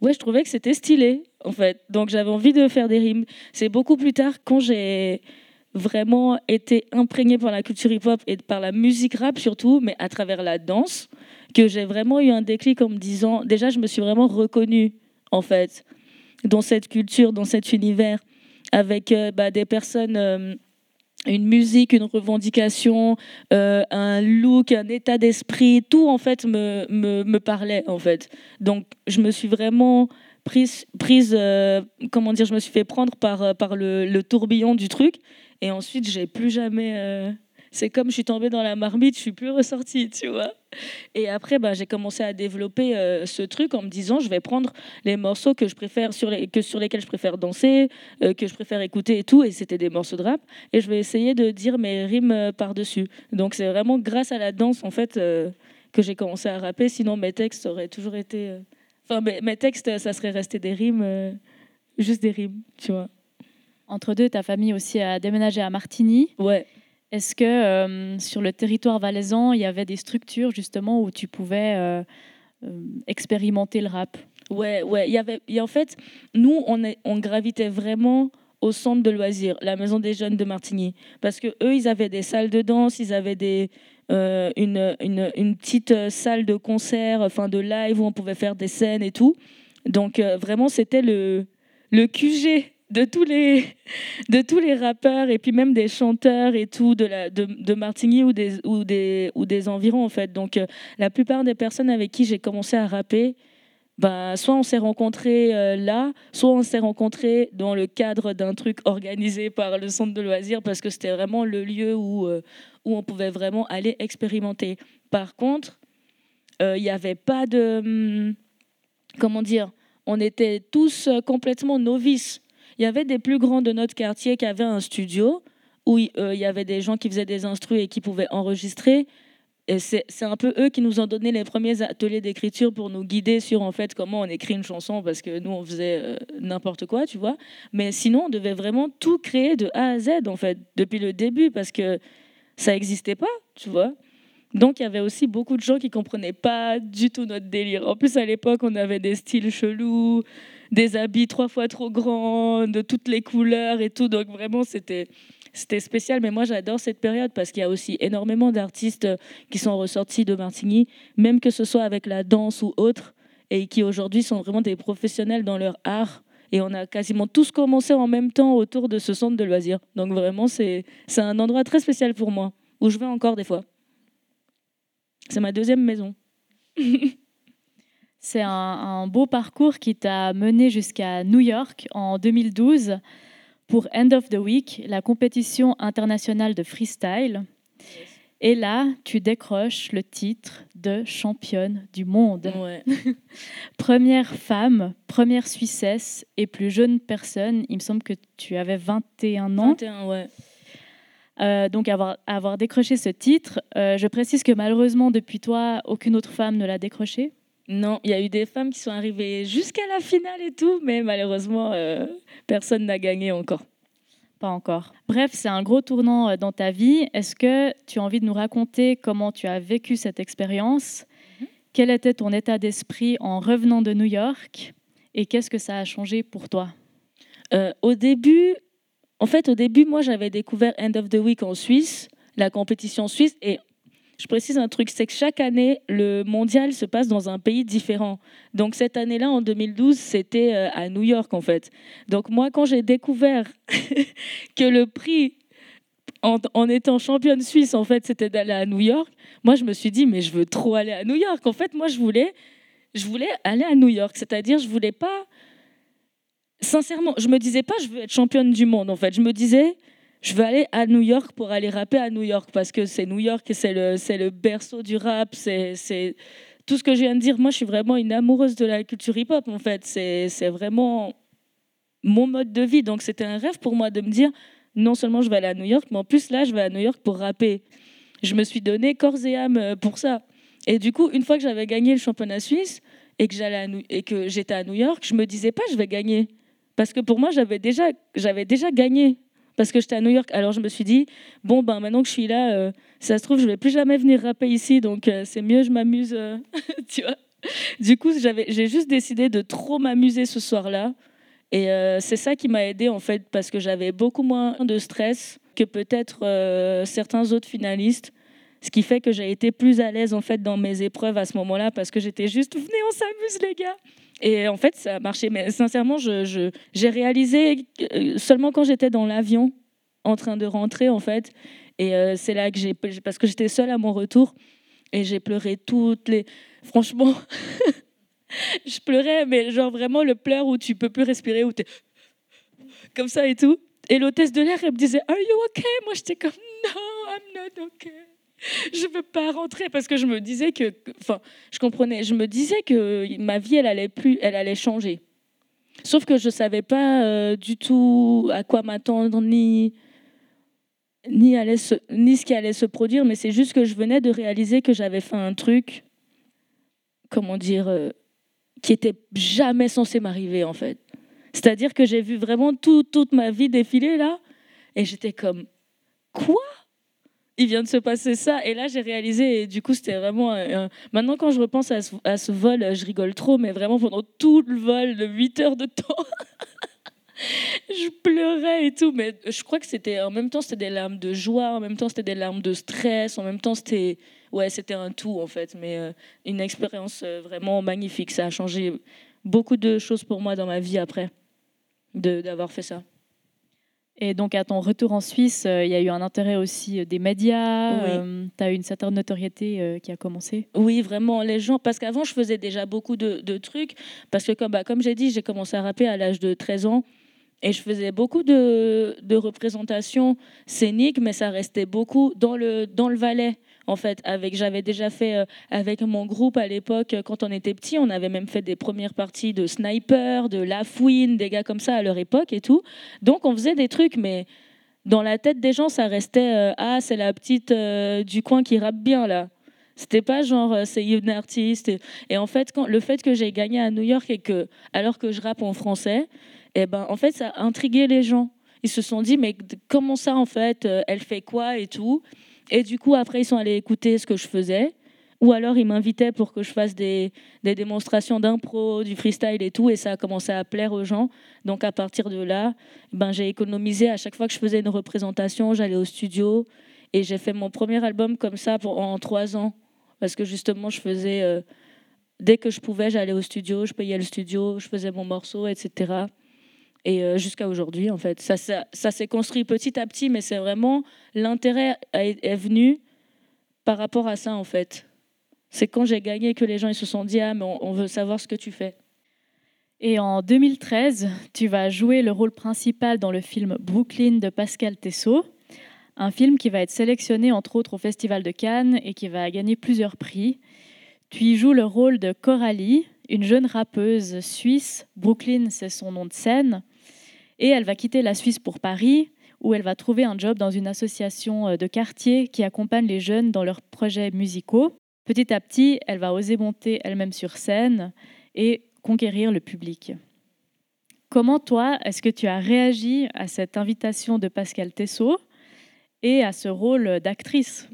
Ouais, je trouvais que c'était stylé, en fait. Donc j'avais envie de faire des rimes. C'est beaucoup plus tard, quand j'ai vraiment été imprégnée par la culture hip-hop et par la musique rap surtout, mais à travers la danse, que j'ai vraiment eu un déclic en me disant, déjà, je me suis vraiment reconnue en fait, dans cette culture, dans cet univers, avec euh, bah, des personnes euh, une musique, une revendication, euh, un look, un état d'esprit, tout en fait me, me, me, parlait en fait. Donc je me suis vraiment prise, prise comment dire, je me suis fait prendre par, par le, le tourbillon du truc et ensuite j'ai plus jamais c'est comme je suis tombée dans la marmite, je suis plus ressortie, tu vois. Et après, bah, j'ai commencé à développer euh, ce truc en me disant, je vais prendre les morceaux que je préfère, sur, les, que sur lesquels je préfère danser, euh, que je préfère écouter et tout, et c'était des morceaux de rap, et je vais essayer de dire mes rimes euh, par-dessus. Donc c'est vraiment grâce à la danse, en fait, que j'ai commencé à rapper, sinon mes textes auraient toujours été... Enfin, mes, mes, textes, ça serait resté des rimes, juste des rimes, tu vois. Entre deux, ta famille aussi a déménagé à Martigny. Ouais. Est-ce que euh, sur le territoire valaisan, il y avait des structures justement où tu pouvais euh, euh, expérimenter le rap? Ouais, ouais. Y avait, en fait, nous, on, on gravitait vraiment au centre de loisirs, la maison des jeunes de Martigny, parce que eux, ils avaient des salles de danse, ils avaient des, une, une, une, petite salle de concert, enfin de live où on pouvait faire des scènes et tout. Donc vraiment, c'était le, le QG de tous les de tous les rappeurs et puis même des chanteurs et tout de de, de Martigny ou des ou des ou des environs en fait donc euh, la plupart des personnes avec qui j'ai commencé à rapper bah, soit on s'est rencontrés euh, là, soit on s'est rencontrés dans le cadre d'un truc organisé par le centre de loisirs parce que c'était vraiment le lieu où, euh, où on pouvait vraiment aller expérimenter. Par contre, il n'y avait pas de... Hum, comment dire On était tous complètement novices il y avait des plus grands de notre quartier qui avaient un studio où euh, il y avait des gens qui faisaient des instrus et qui pouvaient enregistrer. C'est un peu eux qui nous ont donné les premiers ateliers d'écriture pour nous guider sur en fait comment on écrit une chanson parce que nous on faisait euh, n'importe quoi, tu vois. Mais sinon on devait vraiment tout créer de A à Z en fait depuis le début parce que ça n'existait pas, tu vois. Donc il y avait aussi beaucoup de gens qui comprenaient pas du tout notre délire. En plus à l'époque on avait des styles chelous, des habits trois fois trop grands, de toutes les couleurs et tout. Donc vraiment, c'était c'était spécial. Mais moi, j'adore cette période parce qu'il y a aussi énormément d'artistes qui sont ressortis de Martigny, même que ce soit avec la danse ou autre, et qui aujourd'hui sont vraiment des professionnels dans leur art. Et on a quasiment tous commencé en même temps autour de ce centre de loisirs. Donc vraiment, c'est un endroit très spécial pour moi, où je vais encore des fois. C'est ma deuxième maison. C'est un, beau parcours qui t'a mené jusqu'à New York en 2012 pour End of the Week, la compétition internationale de freestyle. Et là, tu décroches le titre de championne du monde. première femme, première Suissesse et plus jeune personne. Il me semble que tu avais 21 ans. 21, ouais. Euh, donc avoir, avoir décroché ce titre, euh, je précise que malheureusement depuis toi, aucune autre femme ne l'a décroché. Non, il y a eu des femmes qui sont arrivées jusqu'à la finale et tout, mais malheureusement, euh, personne n'a gagné encore. Pas encore. Bref, c'est un gros tournant euh, dans ta vie. Est-ce que tu as envie de nous raconter comment tu as vécu cette expérience? Mhm. Quel était ton état d'esprit en revenant de New York? Et qu'est-ce que ça a changé pour toi? Euh, Au début, en fait, au début, moi, j'avais découvert End of the Week en Suisse, la compétition suisse, et je précise un truc, c'est que chaque année, le mondial se passe dans un pays différent. Donc cette année-là, en 2012, c'était euh, à New York, en fait. Donc moi, quand j'ai découvert que le prix en, étant championne suisse, en fait, c'était d'aller à New York. Moi, je me suis dit, mais je veux trop aller à New York. En fait, moi, je voulais, je voulais aller à New York. C'est-à-dire, je voulais pas. Sincèrement, je me disais pas, je veux être championne du monde. En fait, je me disais, je veux aller à New York pour aller rapper à New York parce que c'est New York et c'est le, berceau du rap. C'est, tout ce que je viens de dire. Moi, je suis vraiment une amoureuse de la culture hip-hop, en fait. C'est, vraiment mon mode de vie. Donc, c'était un rêve pour moi de me dire non seulement je vais aller à New York, mais en plus, là, je vais à New York pour rapper. Je me suis donné corps et âme euh, pour ça. Et du coup, une fois que j'avais gagné le championnat suisse et que, j'étais à New York, je me disais pas je vais gagner. Parce que pour moi, j'avais déjà gagné parce que j'étais à New York. Alors je me suis dit, bon, ben maintenant que je suis là, euh, ça se trouve, je vais plus jamais venir rapper ici, donc euh, c'est mieux, je m'amuse. Euh, tu vois du coup, j'ai juste décidé de trop m'amuser ce soir-là. Et c'est ça qui m'a aidé en fait, parce que j'avais beaucoup moins de stress que peut-être certains autres finalistes. Ce qui fait que j'ai été plus à l'aise en fait dans mes épreuves à ce moment-là, parce que j'étais juste, venez, on s'amuse les gars. Et en fait, ça a marché. Mais sincèrement, j'ai réalisé seulement quand j'étais dans l'avion en train de rentrer en fait. Et c'est là que j'ai, parce que j'étais seule à mon retour et j'ai pleuré toutes les. Franchement, je pleurais, mais genre vraiment le pleur où tu peux plus respirer, où tu comme ça et tout. Et l'hôtesse de l'air, elle me disait Are you okay? Moi, j'étais comme No, I'm not okay. Je veux pas rentrer parce que je me disais que, je comprenais, je me disais que ma vie, elle allait plus, elle allait changer. Sauf que je savais pas euh, du tout à quoi m'attendre ni ni ce qui allait se produire, mais c'est juste que je venais de réaliser que j'avais fait un truc, comment dire, euh, qui était jamais censé m'arriver en fait. C'est-à-dire que j'ai vu vraiment toute ma vie défiler là, et j'étais comme, quoi? Il vient de se passer ça. Et là, j'ai réalisé, et du coup, c'était vraiment. Maintenant, quand je repense à ce, vol, je rigole trop, mais vraiment pendant tout le vol de 8 heures de temps, je pleurais et tout. Mais je crois que c'était. En même temps, c'était des larmes de joie, en même temps, c'était des larmes de stress, en même temps, c'était. Ouais, c'était un tout, en fait. Mais euh, une expérience euh, vraiment magnifique. Ça a changé beaucoup de choses pour moi dans ma vie après d'avoir fait ça. Et donc, à ton retour en Suisse, euh, il y a eu un intérêt aussi euh, des médias. Euh, tu as eu une certaine notoriété qui a commencé. Oui, vraiment. Les gens, parce qu'avant, je faisais déjà beaucoup de, de trucs. Parce que, comme, bah, comme j'ai dit, j'ai commencé à rapper à l'âge de 13 ans. Et je faisais beaucoup de, de représentations scéniques, mais ça restait beaucoup dans le, dans le Valais en fait. Avec, j'avais déjà fait euh, avec mon groupe à l'époque, quand on était petit, on avait même fait des premières parties de Sniper, de La Fouine, des gars comme ça à leur époque et tout. Donc on faisait des trucs, mais dans la tête des gens, ça restait euh, ah c'est la petite euh, du coin qui rappe bien là. C'était pas genre c'est une artiste. Et, en fait, le fait que j'ai gagné à New York et que alors que je rappe en français, et eh ben en fait ça a intrigué les gens. Ils se sont dit mais comment ça en fait, elle fait quoi et tout? Et du coup, après, ils sont allés écouter ce que je faisais. Ou alors, ils m'invitaient pour que je fasse des, démonstrations d'impro, du freestyle et tout. Et ça a commencé à plaire aux gens. Donc, à partir de là, ben, j'ai économisé. À chaque fois que je faisais une représentation, j'allais au studio. Et j'ai fait mon premier album comme ça en trois ans. Parce que justement, je faisais. Euh, dès que je pouvais, j'allais au studio, je payais le studio, je faisais mon morceau, etc. Et euh, jusqu'à aujourd'hui, en fait, ça, ça, ça s'est construit petit à petit, mais c'est vraiment l'intérêt est, venu par rapport à ça, en fait. C'est quand j'ai gagné que les gens ils se sont dit ah mais on, veut savoir ce que tu fais. Et en 2013, tu vas jouer le rôle principal dans le film Brooklyn de Pascal Tessot, un film qui va être sélectionné entre autres au Festival de Cannes et qui va gagner plusieurs prix. Tu y joues le rôle de Coralie, une jeune rappeuse suisse. Brooklyn, c'est son nom de scène. Et elle va quitter la Suisse pour Paris, où elle va trouver un job dans une association euh, de quartier qui accompagne les jeunes dans leurs projets musicaux. Petit à petit, elle va oser monter elle-même sur scène et conquérir le public. Comment toi, est-ce que tu as réagi à cette invitation de Pascal Tessot? Et à ce rôle d'actrice.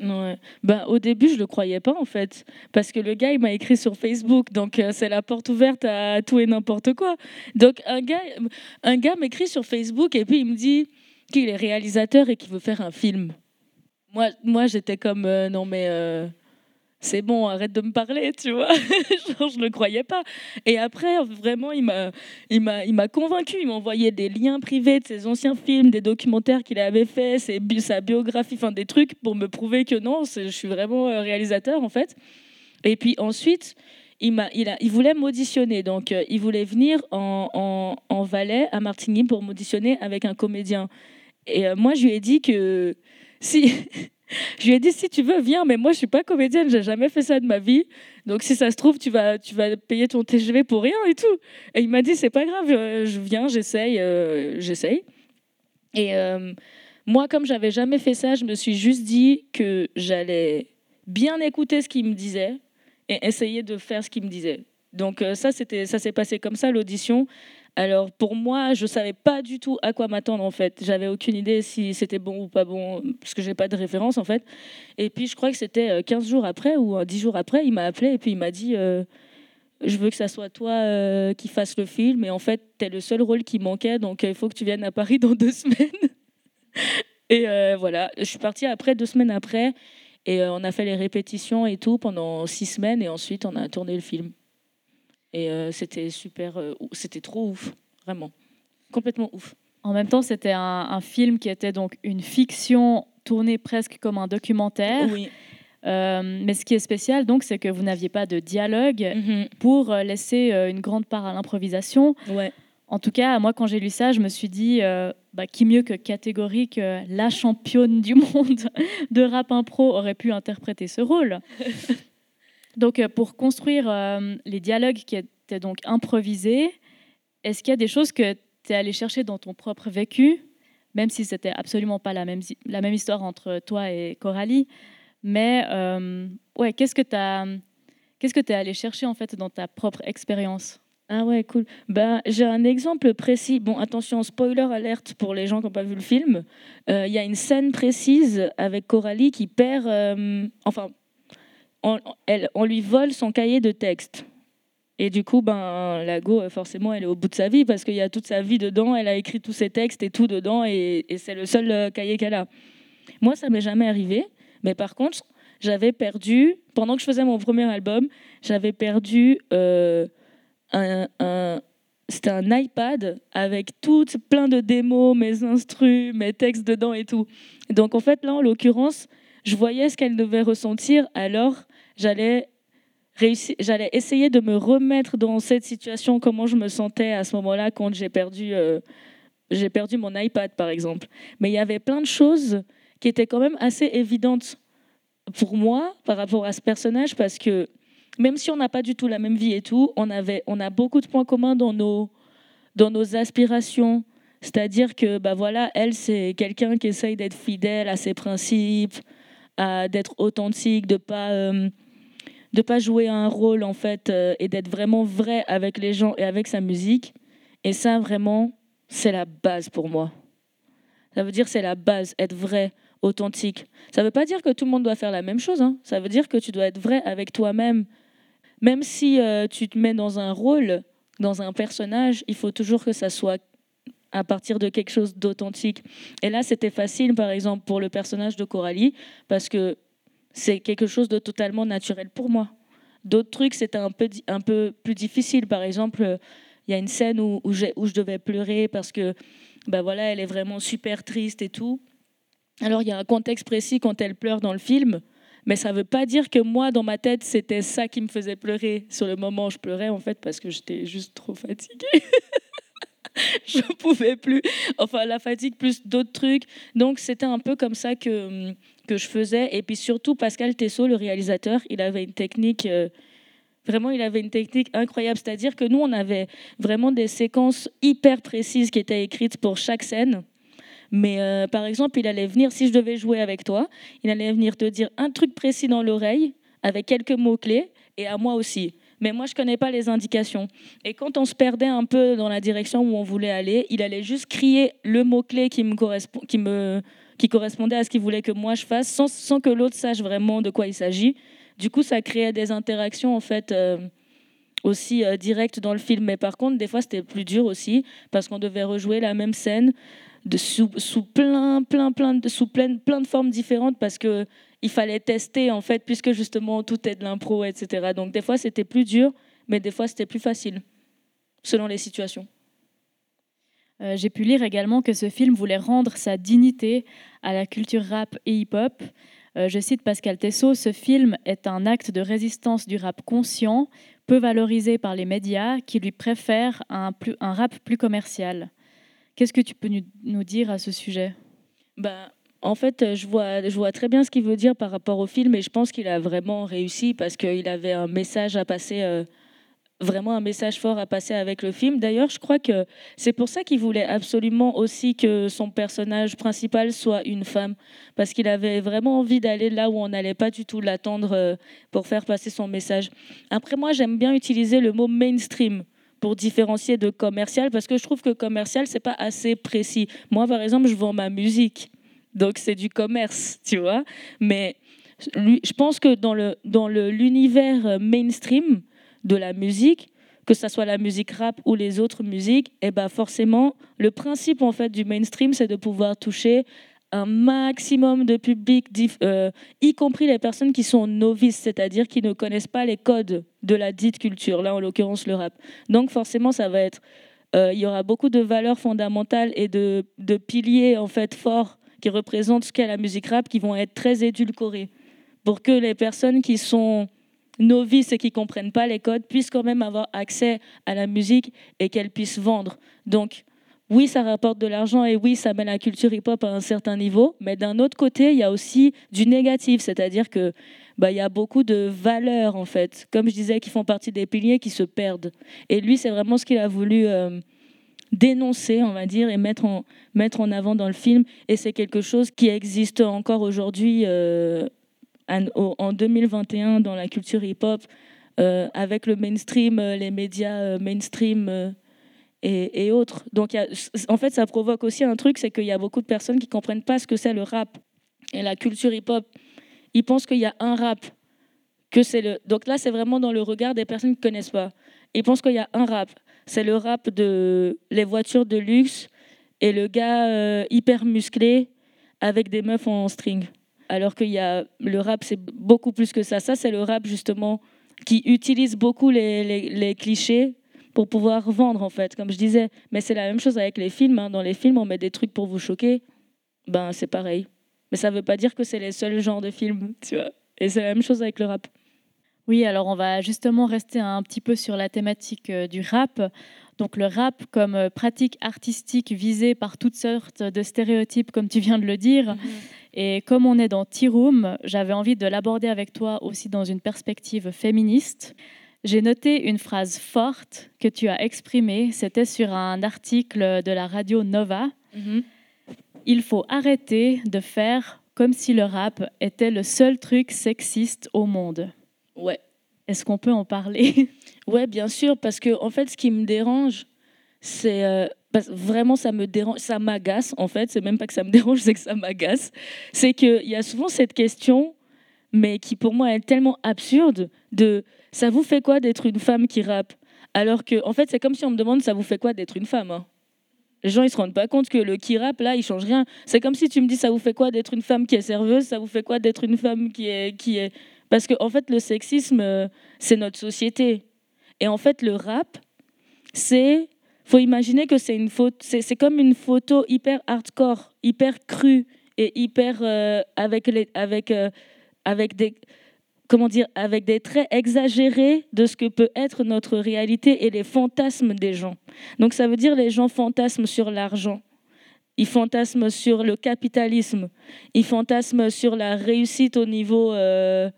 Ben, au début, je le croyais pas en fait, parce que le gars, il m'a écrit sur Facebook, donc euh, c'est la porte ouverte à tout et n'importe quoi. Donc un gars, un gars m'écrit sur Facebook et puis il me dit qu'il est réalisateur et qu'il veut faire un film. Moi, moi j'étais comme euh, non mais c'est bon, arrête de me parler, tu vois. Genre, je ne le croyais pas. Et après, vraiment, il m'a, il m'a, convaincu. Il m'a envoyé des liens privés de ses anciens films, des documentaires qu'il avait fait, ses, sa biographie, enfin des trucs pour me prouver que non, je suis vraiment euh, réalisateur, en fait. Et puis ensuite, il, il, a, il voulait m'auditionner. Donc, euh, il voulait venir en, en, en Valais, à Martigny, pour m'auditionner avec un comédien. Et euh, moi, je lui ai dit que si. Je lui ai dit si tu veux viens, mais moi je suis pas comédienne, j'ai jamais fait ça de ma vie. Donc si ça se trouve tu vas tu vas payer ton TGV pour rien et tout. Et il m'a dit c'est pas grave, euh, je viens, j'essaye, euh, j'essaye. Et euh, moi comme j'avais jamais fait ça, je me suis juste dit que j'allais bien écouter ce qu'il me disait et essayer de faire ce qu'il me disait. Donc ça c'était ça s'est passé comme ça l'audition. Alors pour moi, je savais pas du tout à quoi m'attendre en fait. J'avais aucune idée si c'était bon ou pas bon, parce que j'ai pas de référence en fait. Et puis je crois que c'était 15 euh, jours après ou 10 jours après, il m'a appelé et puis il m'a dit euh, Je veux que ça soit toi euh, qui fasse le film. Et en fait, tu es le seul rôle qui manquait, donc il faut que tu viennes à Paris dans deux semaines. et voilà, je suis partie après, deux semaines après. Et on a fait les répétitions et tout pendant six semaines. Et ensuite, on a tourné le film. Et euh, c'était super, euh, c'était trop ouf, vraiment. Complètement ouf. En même temps, c'était un, film qui était donc une fiction tournée presque comme un documentaire. Oui. Euh, mais ce qui est spécial, donc, c'est que vous n'aviez pas de dialogue Mhm. pour laisser une grande part à l'improvisation. Ouais. En tout cas, moi, quand j'ai lu ça, je me suis dit, euh, bah, qui mieux que catégorique, euh, la championne du monde de rap impro aurait pu interpréter ce rôle? donc, euh, pour construire euh, les dialogues qui étaient donc improvisés, est-ce qu'il y a des choses que tu es allé chercher dans ton propre vécu, même si c'était absolument pas la même, histoire entre toi et Coralie, mais euh, ouais, qu'est-ce que tu Qu'est-ce que tu es allé chercher en fait dans ta propre expérience? Ah ouais, cool. Ben, j'ai un exemple précis. Bon, attention, spoiler alerte pour les gens qui n'ont pas vu le film. Il y a une scène précise avec Coralie qui perd... enfin, on, lui vole son cahier de texte. Et du coup, ben, la go, euh, forcément, elle est au bout de sa vie parce qu'il y a toute sa vie dedans. Elle a écrit tous ses textes et tout dedans et, c'est le seul euh, cahier qu'elle a. Moi, ça m'est jamais arrivé. Mais par contre, j'avais perdu, pendant que je faisais mon premier album, j'avais perdu euh, un, un- c'était un iPad avec tout, plein de démos, mes instrus, mes textes dedans et tout. Donc en fait, là, en l'occurrence, je voyais ce qu'elle devait ressentir, alors j'allais j'allais essayer de me remettre dans cette situation, comment je me sentais à ce moment-là quand j'ai perdu, euh, j'ai perdu mon iPad, par exemple. Mais il y avait plein de choses qui étaient quand même assez évidentes pour moi par rapport à ce personnage, parce que même si on n'a pas du tout la même vie et tout, on, avait, on a beaucoup de points communs dans nos, dans nos aspirations. C'est-à-dire que bah voilà, elle, c'est quelqu'un qui essaye d'être fidèle à ses principes, d'être authentique, de pas euh, de pas jouer un rôle en fait euh, et d'être vraiment vrai avec les gens et avec sa musique. Et ça, vraiment, c'est la base pour moi. Ça veut dire c'est la base, être vrai, authentique. Ça veut pas dire que tout le monde doit faire la même chose. hein. Ça veut dire que tu dois être vrai avec toi-même. Même si euh, tu te mets dans un rôle, dans un personnage, il faut toujours que ça soit à partir de quelque chose d'authentique. Et là, c'était facile, par exemple, pour le personnage de Coralie, parce que c'est quelque chose de totalement naturel pour moi. D'autres trucs, c'était un peu, un peu plus difficile. Par exemple, il y a une scène où, où, je devais pleurer parce que ben voilà, elle est vraiment super triste et tout. Alors, il y a un contexte précis quand elle pleure dans le film, mais ça ne veut pas dire que moi, dans ma tête, c'était ça qui me faisait pleurer. Sur le moment, je pleurais en fait parce que j'étais juste trop fatiguée. je pouvais plus. Enfin, la fatigue plus d'autres trucs. Donc, c'était un peu comme ça que, que je faisais. Et puis surtout, Pascal Tessot, le réalisateur, il avait une technique. euh, Vraiment, il avait une technique incroyable. C'est-à-dire que nous, on avait vraiment des séquences hyper précises qui étaient écrites pour chaque scène. Mais euh, par exemple, il allait venir, si je devais jouer avec toi, il allait venir te dire un truc précis dans l'oreille avec quelques mots-clés et à moi aussi. Mais moi, je connais pas les indications. Et quand on se perdait un peu dans la direction où on voulait aller, il allait juste crier le mot-clé qui me, correspond, qui me qui correspondait à ce qu'il voulait que moi je fasse, sans, que l'autre sache vraiment de quoi il s'agit. Du coup, ça créait des interactions en fait euh, aussi euh, directes dans le film. Mais par contre, des fois, c'était plus dur aussi parce qu'on devait rejouer la même scène de sous, sous plein, plein, plein de sous formes différentes parce que il fallait tester en fait, puisque justement tout est de l'impro, etc. Donc des fois, c'était plus dur, mais des fois, c'était plus facile selon les situations. Euh, J'ai pu lire également que ce film voulait rendre sa dignité à la culture rap et hip-hop. Euh, je cite Pascal Tessot, ce film est un acte de résistance du rap conscient, peu valorisé par les médias, qui lui préfèrent un, rap plus commercial. Qu'est-ce que tu peux nous, dire à ce sujet? Ben, en fait, je vois, je vois très bien ce qu'il veut dire par rapport au film et je pense qu'il a vraiment réussi parce qu'il avait un message à passer, euh, vraiment un message fort à passer avec le film. D'ailleurs, je crois que c'est pour ça qu'il voulait absolument aussi que son personnage principal soit une femme parce qu'il avait vraiment envie d'aller là où on n'allait pas du tout l'attendre euh, pour faire passer son message. Après, moi, j'aime bien utiliser le mot mainstream pour différencier de commercial parce que je trouve que commercial c'est pas assez précis. Moi par exemple, je vends ma musique. Donc c'est du commerce, tu vois. Mais je pense que dans le dans l'univers euh, mainstream de la musique, que ça soit la musique rap ou les autres musiques, et ben forcément, le principe en fait du mainstream, c'est de pouvoir toucher un maximum de public, euh, y compris les personnes qui sont novices, c'est-à-dire qui ne connaissent pas les codes de la dite culture, là en l'occurrence le rap. Donc forcément, ça va être euh, il y aura beaucoup de valeurs fondamentales et de, de piliers en fait forts qui représentent ce qu'est la musique rap qui vont être très édulcorés pour que les personnes qui sont novices et qui comprennent pas les codes puissent quand même avoir accès à la musique et qu'elles puissent vendre. Donc oui, ça rapporte de l'argent et oui, ça met la culture hip-hop à un certain niveau, mais d'un autre côté, il y a aussi du négatif, c'est-à-dire que bah, il y a beaucoup de valeurs en fait, comme je disais, qui font partie des piliers qui se perdent. Et lui, c'est vraiment ce qu'il a voulu euh, dénoncer, on va dire, et mettre en, mettre en avant dans le film. Et c'est quelque chose qui existe encore aujourd'hui euh, en 2021 dans la culture hip-hop, euh, avec le mainstream, les médias mainstream et, autres. Donc, en fait, ça provoque aussi un truc, c'est qu'il y a beaucoup de personnes qui ne comprennent pas ce que c'est le rap et la culture hip-hop. Ils pensent qu'il y a un rap, que c'est le. Donc là, c'est vraiment dans le regard des personnes qui ne connaissent pas. Ils pensent qu'il y a un rap. C'est le rap de les voitures de luxe et le gars euh, hyper musclé avec des meufs en string. Alors qu'il y a le rap, c'est beaucoup plus que ça. Ça, c'est le rap justement qui utilise beaucoup les, les, les clichés pour pouvoir vendre, en fait, comme je disais. Mais c'est la même chose avec les films. Hein. Dans les films, on met des trucs pour vous choquer. Ben, c'est pareil. Mais ça ne veut pas dire que c'est les seuls genres de films, tu vois. Et c'est la même chose avec le rap. Oui, alors on va justement rester un petit peu sur la thématique euh, du rap. Donc le rap comme euh, pratique artistique visée par toutes sortes de stéréotypes, comme tu viens de le dire. Mhm. Et comme on est dans Tea Room, j'avais envie de l'aborder avec toi aussi dans une perspective féministe. J'ai noté une phrase forte que tu as exprimée. C'était sur un article de la radio Nova. Mhm. Il faut arrêter de faire comme si le rap était le seul truc sexiste au monde. Ouais. Est-ce qu'on peut en parler? Ouais, bien sûr, parce que en fait, ce qui me dérange, c'est euh, vraiment ça me dérange, ça m'agace. En fait, c'est même pas que ça me dérange, c'est que ça m'agace. C'est qu'il y a souvent cette question, mais qui pour moi est tellement absurde de ça vous fait quoi d'être une femme qui rappe? Alors que, en fait, c'est comme si on me demande ça vous fait quoi d'être une femme hein? Les gens, ils se rendent pas compte que le qui rappe, là, il change rien. C'est comme si tu me dis ça vous fait quoi d'être une femme qui est serveuse, ça vous fait quoi d'être une femme qui est. Qui est... Parce que, en fait, le sexisme, euh, c'est notre société. Et en fait, le rap, c'est. Faut imaginer que c'est une photo. C'est comme une photo hyper hardcore, hyper crue et hyper. Euh, avec, avec, euh, avec des comment dire, avec des traits exagérés de ce que peut être notre réalité et les fantasmes des gens. Donc ça veut dire les gens fantasment sur l'argent, ils fantasment sur le capitalisme, ils fantasment sur la réussite au niveau, euh,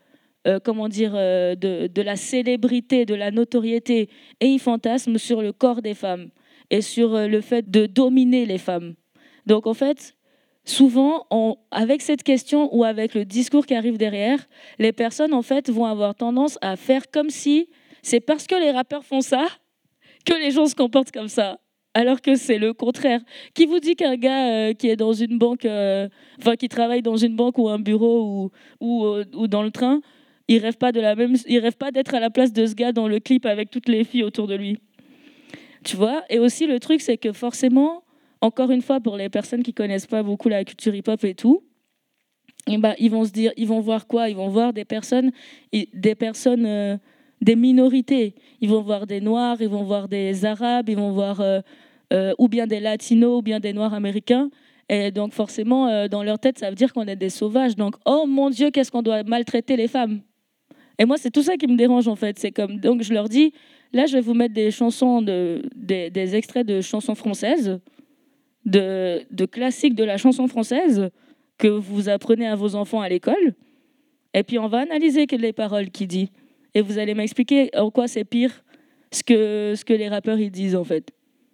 comment dire, de, la célébrité, de la notoriété, et ils fantasment sur le corps des femmes et sur le fait de dominer les femmes. Donc en fait, souvent, avec cette question ou avec le discours qui arrive derrière, les personnes en fait vont avoir tendance à faire comme si c'est parce que les rappeurs font ça que les gens se comportent comme ça. Alors que c'est le contraire. Qui vous dit qu'un gars euh, qui est dans une banque, euh, enfin qui travaille dans une banque ou un bureau ou, ou, euh, ou dans le train, il rêve pas de la même, il rêve pas d'être à la place de ce gars dans le clip avec toutes les filles autour de lui. Tu vois Et aussi le truc, c'est que forcément, encore une fois, pour les personnes qui connaissent pas beaucoup la culture hip-hop et tout, eh ben, ils vont se dire, ils vont voir quoi? Ils vont voir des personnes, des personnes, euh, des minorités. Ils vont voir des noirs, ils vont voir des arabes, ils vont voir euh, euh, ou bien des latinos, ou bien des noirs américains. Et donc forcément, dans leur tête, ça veut dire qu'on est des sauvages. Donc, oh mon Dieu, qu'est-ce qu'on doit maltraiter les femmes? Et moi, c'est tout ça qui me dérange en fait. C'est comme donc je leur dis, là, je vais vous mettre des extraits de chansons françaises de, classiques de la chanson française que vous apprenez à vos enfants à l'école. Et puis on va analyser les paroles qu'il dit. Et vous allez m'expliquer en quoi c'est pire ce que, ce que les rappeurs ils disent en fait.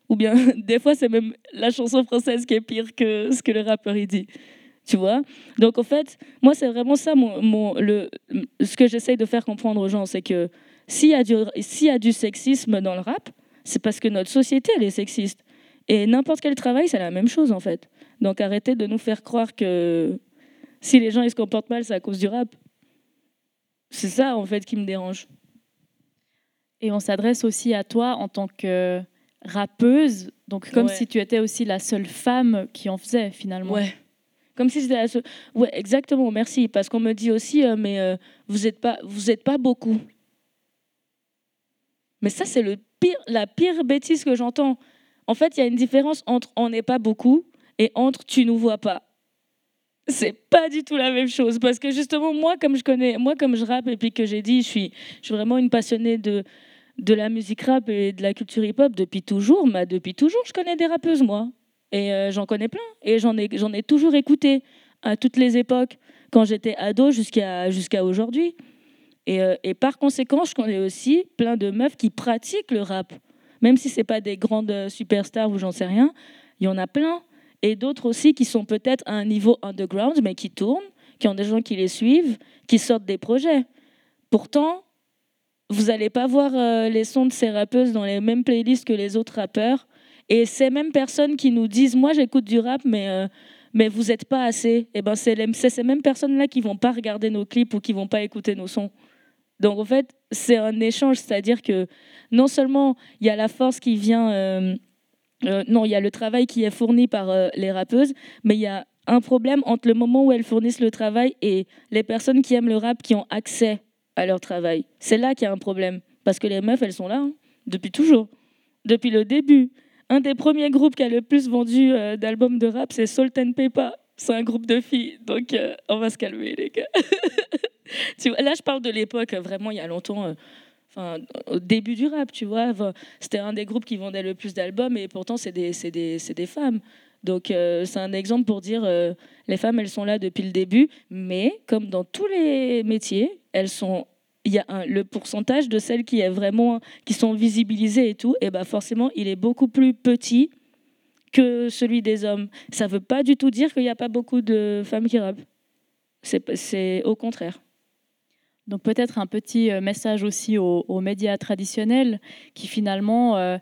Ou bien des fois c'est même la chanson française qui est pire que ce que le rappeur il dit. Tu vois? Donc en fait, moi c'est vraiment ça ce que j'essaye de faire comprendre aux gens, c'est que s'il y, a du, s'il y a du sexisme dans le rap, c'est parce que notre société elle est sexiste. Et n'importe quel travail, c'est la même chose en fait. Donc arrêtez de nous faire croire que si les gens ils se comportent mal, c'est à cause du rap. C'est ça en fait qui me dérange. Et on s'adresse aussi à toi en tant que rappeuse, donc comme si tu étais aussi la seule femme qui en faisait finalement. Ouais. Comme si c'était la seule. Ouais, exactement. Merci, parce qu'on me dit aussi, euh, mais euh, vous n'êtes pas, vous êtes pas beaucoup. Mais ça, c'est le pire, la pire bêtise que j'entends. En fait, il y a une différence entre on n'est pas beaucoup et entre tu nous vois pas. C'est pas du tout la même chose parce que justement moi comme je connais moi comme je rappe et puis que j'ai dit je suis vraiment une passionnée de de la musique rap et de la culture hip-hop depuis toujours, mais depuis toujours je connais des rappeuses moi et euh, j'en connais plein et j'en ai ai toujours écouté à toutes les époques quand j'étais ado jusqu'à jusqu'à aujourd'hui. Et, euh, et, par conséquent, je connais aussi plein de meufs qui pratiquent le rap. Même si ce pas des grandes euh, superstars ou j'en sais rien, il y en a plein. Et d'autres aussi qui sont peut-être à un niveau underground, mais qui tournent, qui ont des gens qui les suivent, qui sortent des projets. Pourtant, vous n'allez pas voir euh, les sons de ces rappeuses dans les mêmes playlists que les autres rappeurs. Et ces mêmes personnes qui nous disent, moi j'écoute du rap, mais mais vous n'êtes pas assez. Et eh ben c'est ces mêmes personnes-là qui vont pas regarder nos clips ou qui vont pas écouter nos sons. Donc en fait, c'est un échange, c'est-à-dire que non seulement il y a la force qui vient, euh, euh, non, il y a le travail qui est fourni par euh, les rappeuses, mais il y a un problème entre le moment où elles fournissent le travail et les personnes qui aiment le rap qui ont accès à leur travail. C'est là qu'il y a un problème, parce que les meufs, elles sont là hein, depuis toujours, depuis le début. Un des premiers groupes qui a le plus vendu d'albums de rap, c'est Salt and. C'est un groupe de filles. Donc, on va se calmer, les gars. là, je parle de l'époque, vraiment, il y a longtemps. Euh, au début du rap, tu vois. C'était un des groupes qui vendait le plus d'albums et pourtant, c'est des, des, des, femmes. Donc, c'est un exemple pour dire les femmes, elles sont là depuis le début, mais comme dans tous les métiers, elles sont il y a le pourcentage de celles qui, est vraiment, qui sont visibilisées et tout, et ben forcément, il est beaucoup plus petit que celui des hommes. Ça ne veut pas du tout dire qu'il n'y a pas beaucoup de femmes qui rappent. C'est au contraire. Donc peut-être un petit euh, message aussi aux, médias traditionnels qui finalement euh,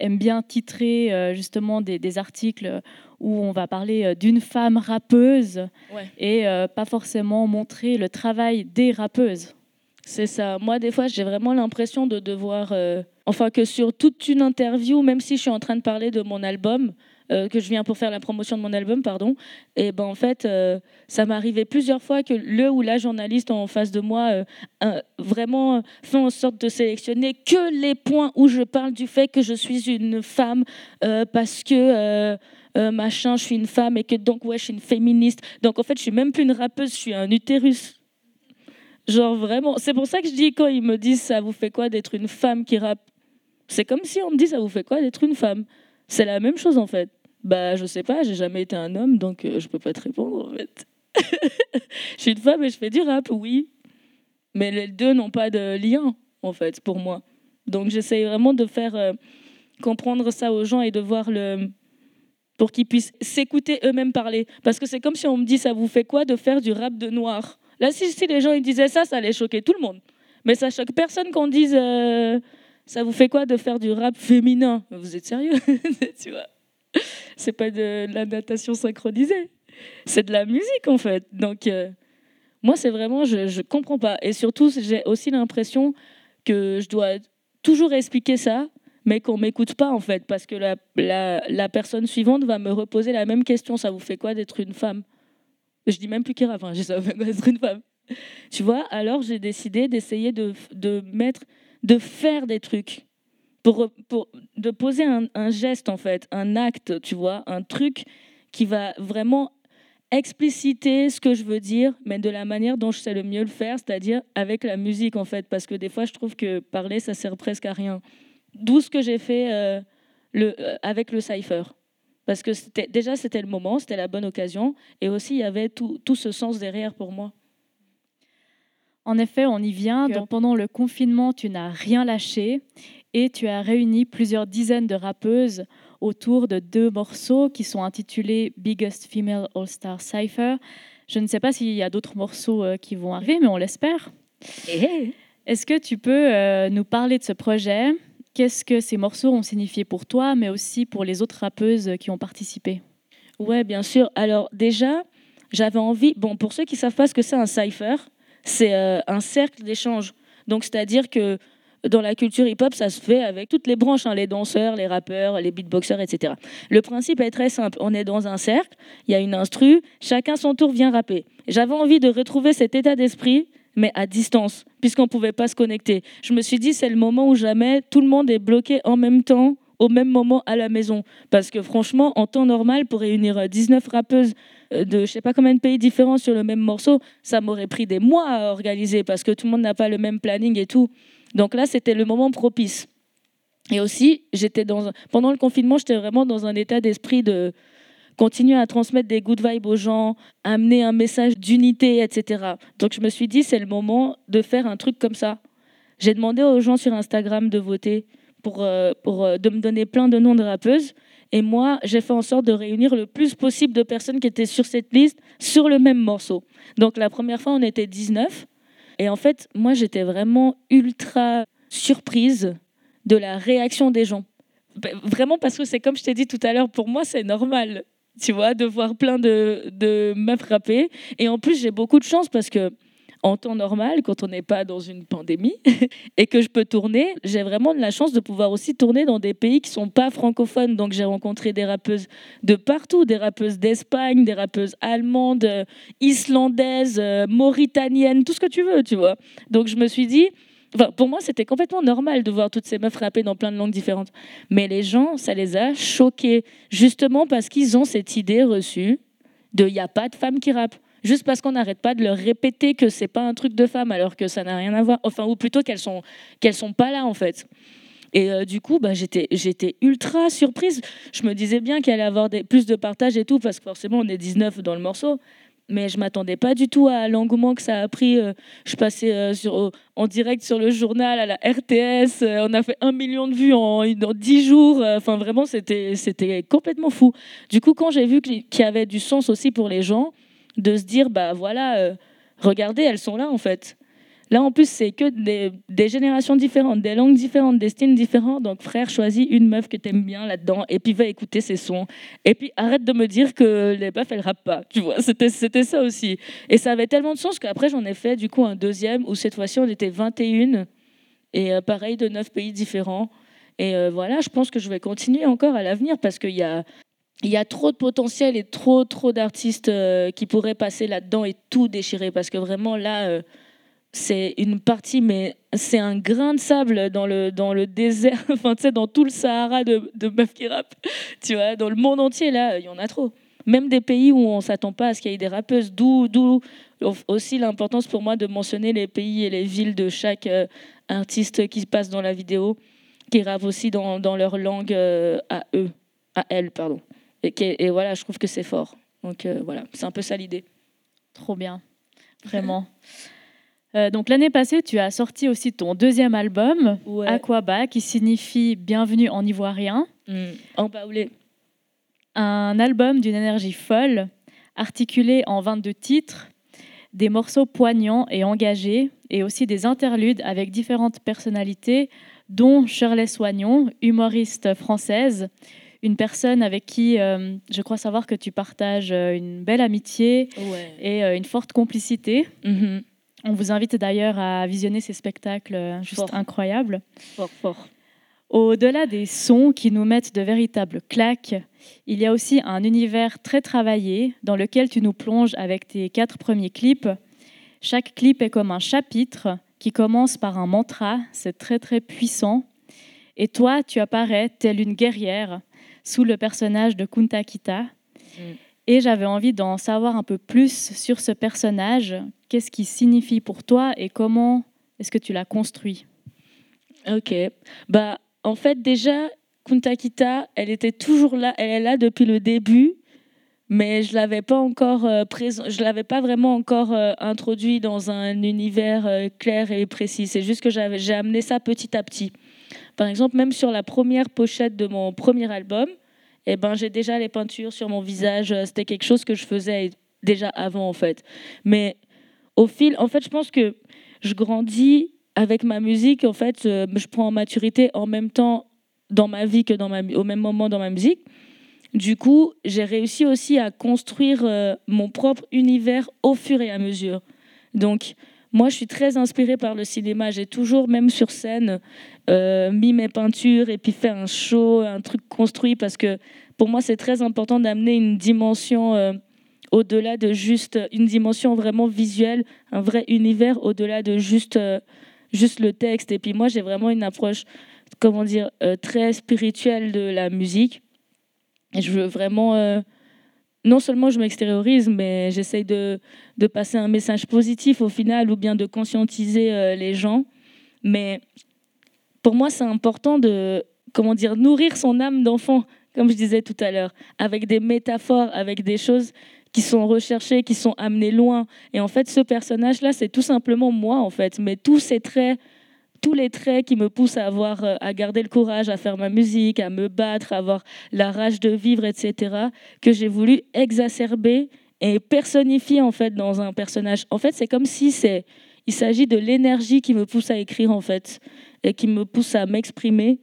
aiment bien titrer euh, justement des, articles où on va parler d'une femme rappeuse et pas forcément montrer le travail des rappeuses. C'est ça. Moi, des fois, j'ai vraiment l'impression de devoir. Euh, enfin, que sur toute une interview, même si je suis en train de parler de mon album, euh, que je viens pour faire la promotion de mon album, pardon, et ben en fait, euh, ça m'est arrivé plusieurs fois que le ou la journaliste en face de moi vraiment fait en sorte de sélectionner que les points où je parle du fait que je suis une femme parce que. machin, je suis une femme et que donc ouais, je suis une féministe. Donc en fait, je suis même plus une rappeuse, je suis un utérus Genre vraiment, c'est pour ça que je dis quand ils me disent ça vous fait quoi d'être une femme qui rappe? C'est comme si on me dit ça vous fait quoi d'être une femme? C'est la même chose en fait. Bah je sais pas, j'ai jamais été un homme donc euh, je peux pas te répondre en fait. je suis une femme et je fais du rap, oui. Mais les deux n'ont pas de lien en fait pour moi. Donc j'essaye vraiment de faire euh, comprendre ça aux gens et de voir le pour qu'ils puissent s'écouter eux-mêmes parler parce que c'est comme si on me dit ça vous fait quoi de faire du rap de noir? Là, si, les gens ils disaient ça, ça allait choquer tout le monde. Mais ça choque personne qu'on dise euh, ça vous fait quoi de faire du rap féminin? Vous êtes sérieux? Tu vois? C'est pas de, la natation synchronisée. C'est de la musique en fait. Donc euh, moi, c'est vraiment, je, je comprends pas. Et surtout, j'ai aussi l'impression que je dois toujours expliquer ça, mais qu'on m'écoute pas en fait, parce que la, personne suivante va me reposer la même question. Ça vous fait quoi d'être une femme? Je dis même plus Kira, enfin, je savais être une femme? Tu vois, alors j'ai décidé d'essayer de, de, mettre, de faire des trucs, pour, pour de poser un, geste en fait, un acte, tu vois, un truc qui va vraiment expliciter ce que je veux dire, mais de la manière dont je sais le mieux le faire, c'est-à-dire avec la musique en fait, parce que des fois je trouve que parler ça sert presque à rien. D'où ce que j'ai fait euh, le, euh, avec le cipher. Parce que déjà, c'était le moment, c'était la bonne occasion. Et aussi, il y avait tout, tout, ce sens derrière pour moi. En effet, on y vient. Donc, pendant le confinement, tu n'as rien lâché et tu as réuni plusieurs dizaines de rappeuses autour de deux morceaux qui sont intitulés Biggest Female All-Star Cypher. Je ne sais pas s'il y a d'autres morceaux euh, qui vont arriver, mais on l'espère. Eh, eh. Est-ce que tu peux euh, nous parler de ce projet? Qu'est-ce que ces morceaux ont signifié pour toi, mais aussi pour les autres rappeuses qui ont participé? Ouais, bien sûr. Alors déjà, j'avais envie. Bon, pour ceux qui savent pas ce que c'est un cipher, c'est euh, un cercle d'échange. Donc, c'est-à-dire que dans la culture hip-hop, ça se fait avec toutes les branches, hein, les danseurs, les rappeurs, les beatboxers, etc. Le principe est très simple. On est dans un cercle, il y a une instru, chacun son tour vient rapper. J'avais envie de retrouver cet état d'esprit mais à distance, puisqu'on ne pouvait pas se connecter. Je me suis dit, c'est le moment où jamais tout le monde est bloqué en même temps au même moment à la maison. Parce que franchement, en temps normal, pour réunir 19 rappeuses de je sais pas combien de pays différents sur le même morceau, ça m'aurait pris des mois à organiser parce que tout le monde n'a pas le même planning et tout. Donc là, c'était le moment propice. Et aussi, j'étais dans pendant le confinement, j'étais vraiment dans un état d'esprit de continuer à transmettre des good vibes aux gens, amener un message d'unité, etc. Donc je me suis dit, c'est le moment de faire un truc comme ça. J'ai demandé aux gens sur Instagram de voter pour, euh, pour euh, de me donner plein de noms de rappeuses. Et moi, j'ai fait en sorte de réunir le plus possible de personnes qui étaient sur cette liste sur le même morceau. Donc la première fois, on était 19. Et en fait, moi, j'étais vraiment ultra surprise de la réaction des gens. Vraiment parce que c'est comme je t'ai dit tout à l'heure, pour moi, c'est normal, tu vois, de voir plein de, de meufs. Et en plus, j'ai beaucoup de chance parce que en temps normal, quand on n'est pas dans une pandémie et que je peux tourner, j'ai vraiment de la chance de pouvoir aussi tourner dans des pays qui sont pas francophones. Donc j'ai rencontré des rappeuses de partout, des rappeuses d'Espagne, des rappeuses allemandes, islandaises, mauritaniennes, tout ce que tu veux, tu vois. Donc je me suis dit, Enfin, pour moi, c'était complètement normal de voir toutes ces meufs rapper dans plein de langues différentes. Mais les gens, ça les a choqués, justement parce qu'ils ont cette idée reçue de il n'y a pas de femmes qui rappent juste parce qu'on n'arrête pas de leur répéter que c'est pas un truc de femme alors que ça n'a rien à voir. Enfin, ou plutôt qu'elles sont qu'elles sont pas là en fait. Et euh, du coup, bah, j'étais, ultra surprise. Je me disais bien qu'il allait avoir plus de partage et tout, parce que forcément, on est 19 dans le morceau. Mais je m'attendais pas du tout à l'engouement que ça a pris. Euh, je passais euh, en direct sur le journal, à la RTS. on a fait un million de vues en, en 10 jours. Enfin, vraiment, c'était, c'était complètement fou. Du coup, quand j'ai vu qu'il y avait du sens aussi pour les gens, de se dire, bah voilà, euh, regardez, elles sont là en fait. Là, en plus, c'est que des, générations différentes, des langues différentes, des styles différents. Donc, frère, choisis une meuf que t'aimes bien là-dedans et puis va écouter ses sons. Et puis, arrête de me dire que les meufs, elles rappent pas. Tu vois, c'était, ça aussi. Et ça avait tellement de sens qu'après, j'en ai fait du coup un deuxième où cette fois-ci, on était 21 et euh, pareil, de neuf pays différents. Et euh, voilà, je pense que je vais continuer encore à l'avenir parce qu'il y a, il y a trop de potentiel et trop, trop d'artistes euh, qui pourraient passer là-dedans et tout déchirer. Parce que vraiment, là, euh, c'est une partie, mais c'est un grain de sable dans le, dans le désert, enfin, tu sais, dans tout le Sahara de, meufs qui rappent. Tu vois, dans le monde entier, là, il y en a trop. Même des pays où on ne s'attend pas à ce qu'il y ait des rappeuses. D'où, aussi l'importance pour moi de mentionner les pays et les villes de chaque euh, artiste qui passe dans la vidéo, qui rappe aussi dans, dans leur langue à eux, à elles, pardon. Et, voilà, je trouve que c'est fort. Donc euh, voilà, c'est un peu ça l'idée. Trop bien, vraiment. Euh, donc l'année passée, tu as sorti aussi ton deuxième album, Aquaba, qui signifie Bienvenue en ivoirien. Mmh. En baoulé. Un album d'une énergie folle, articulé en 22 titres, des morceaux poignants et engagés, et aussi des interludes avec différentes personnalités, dont Shirley Soignon, humoriste française, une personne avec qui euh, je crois savoir que tu partages euh, une belle amitié et euh, une forte complicité. Mhm. On vous invite d'ailleurs à visionner ces spectacles juste incroyables. Fort, fort. Au-delà des sons qui nous mettent de véritables claques, il y a aussi un univers très travaillé dans lequel tu nous plonges avec tes quatre premiers clips. Chaque clip est comme un chapitre qui commence par un mantra, c'est très très puissant. Et toi, tu apparais telle une guerrière sous le personnage de Kunta Kita. Mm. Et j'avais envie d'en savoir un peu plus sur ce personnage. Qu'est-ce qui signifie pour toi et comment est-ce que tu l'as construit Ok. Bah, en fait, déjà, Kunta Kita, elle était toujours là. Elle est là depuis le début, mais je l'avais pas encore euh, présent. Je l'avais pas vraiment encore euh, introduit dans un univers euh, clair et précis. C'est juste que j'ai amené ça petit à petit. Par exemple, même sur la première pochette de mon premier album, eh ben, j'ai déjà les peintures sur mon visage. C'était quelque chose que je faisais déjà avant, en fait. Mais au fil, en fait, je pense que je grandis avec ma musique. En fait, euh, je prends en maturité en même temps dans ma vie que dans ma, au même moment dans ma musique. Du coup, j'ai réussi aussi à construire euh, mon propre univers au fur et à mesure. Donc, moi, je suis très inspirée par le cinéma. J'ai toujours, même sur scène, euh, mis mes peintures et puis fait un show, un truc construit parce que pour moi, c'est très important d'amener une dimension euh, au-delà de juste une dimension vraiment visuelle, un vrai univers au-delà de juste, euh, juste le texte. Et puis moi, j'ai vraiment une approche comment dire, très spirituelle de la musique. Je veux vraiment non seulement je m'extériorise, mais j'essaye de, de, passer un message positif au final ou bien de conscientiser euh, les gens. Mais pour moi, c'est important de comment dire nourrir son âme d'enfant, comme je disais tout à l'heure, avec des métaphores, avec des choses qui sont recherchées, qui sont amenées loin. Et en fait, ce personnage-là, c'est tout simplement moi, en fait. Mais tous ces traits tous les traits qui me poussent à avoir, euh, à garder le courage, à faire ma musique, à me battre, à avoir la rage de vivre, etc., que j'ai voulu exacerber et personnifier en fait dans un personnage. En fait, c'est comme si c'est, il s'agit de l'énergie qui me pousse à écrire en fait et qui me pousse à m'exprimer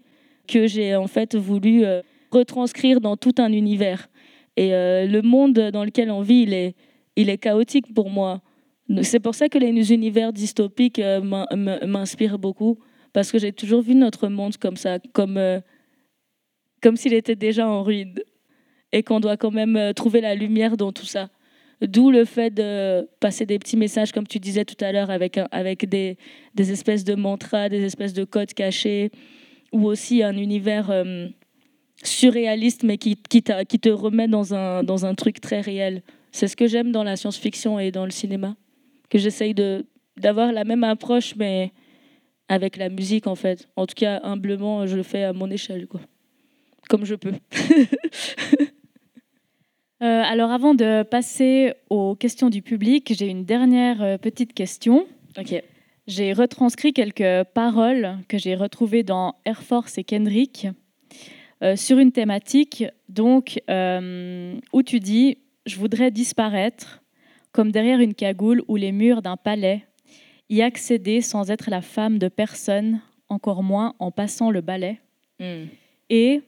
que j'ai en fait voulu euh, retranscrire dans tout un univers. Et euh, le monde dans lequel on vit, il est, il est chaotique pour moi. C'est pour ça que les univers dystopiques euh, m'inspirent beaucoup, parce que j'ai toujours vu notre monde comme ça, comme, euh, comme s'il était déjà en ruine, et qu'on doit quand même euh, trouver la lumière dans tout ça. D'où le fait de passer des petits messages, comme tu disais tout à l'heure, avec, avec des, des, espèces de mantras, des espèces de codes cachés, ou aussi un univers surréaliste, mais qui, qui, qui te remet dans un, dans un truc très réel. C'est ce que j'aime dans la science-fiction et dans le cinéma que j'essaye de d'avoir la même approche, mais avec la musique en fait. En tout cas, humblement, je le fais à mon échelle, quoi. Comme je peux. Euh, alors avant de passer aux questions du public, j'ai une dernière euh, petite question. Ok. J'ai retranscrit quelques paroles que j'ai retrouvées dans Air Force et Kendrick euh, sur une thématique donc où tu dis je voudrais disparaître comme derrière une cagoule ou les murs d'un palais, y accéder sans être la femme de personne, encore moins en passant le balai. Hmm. Et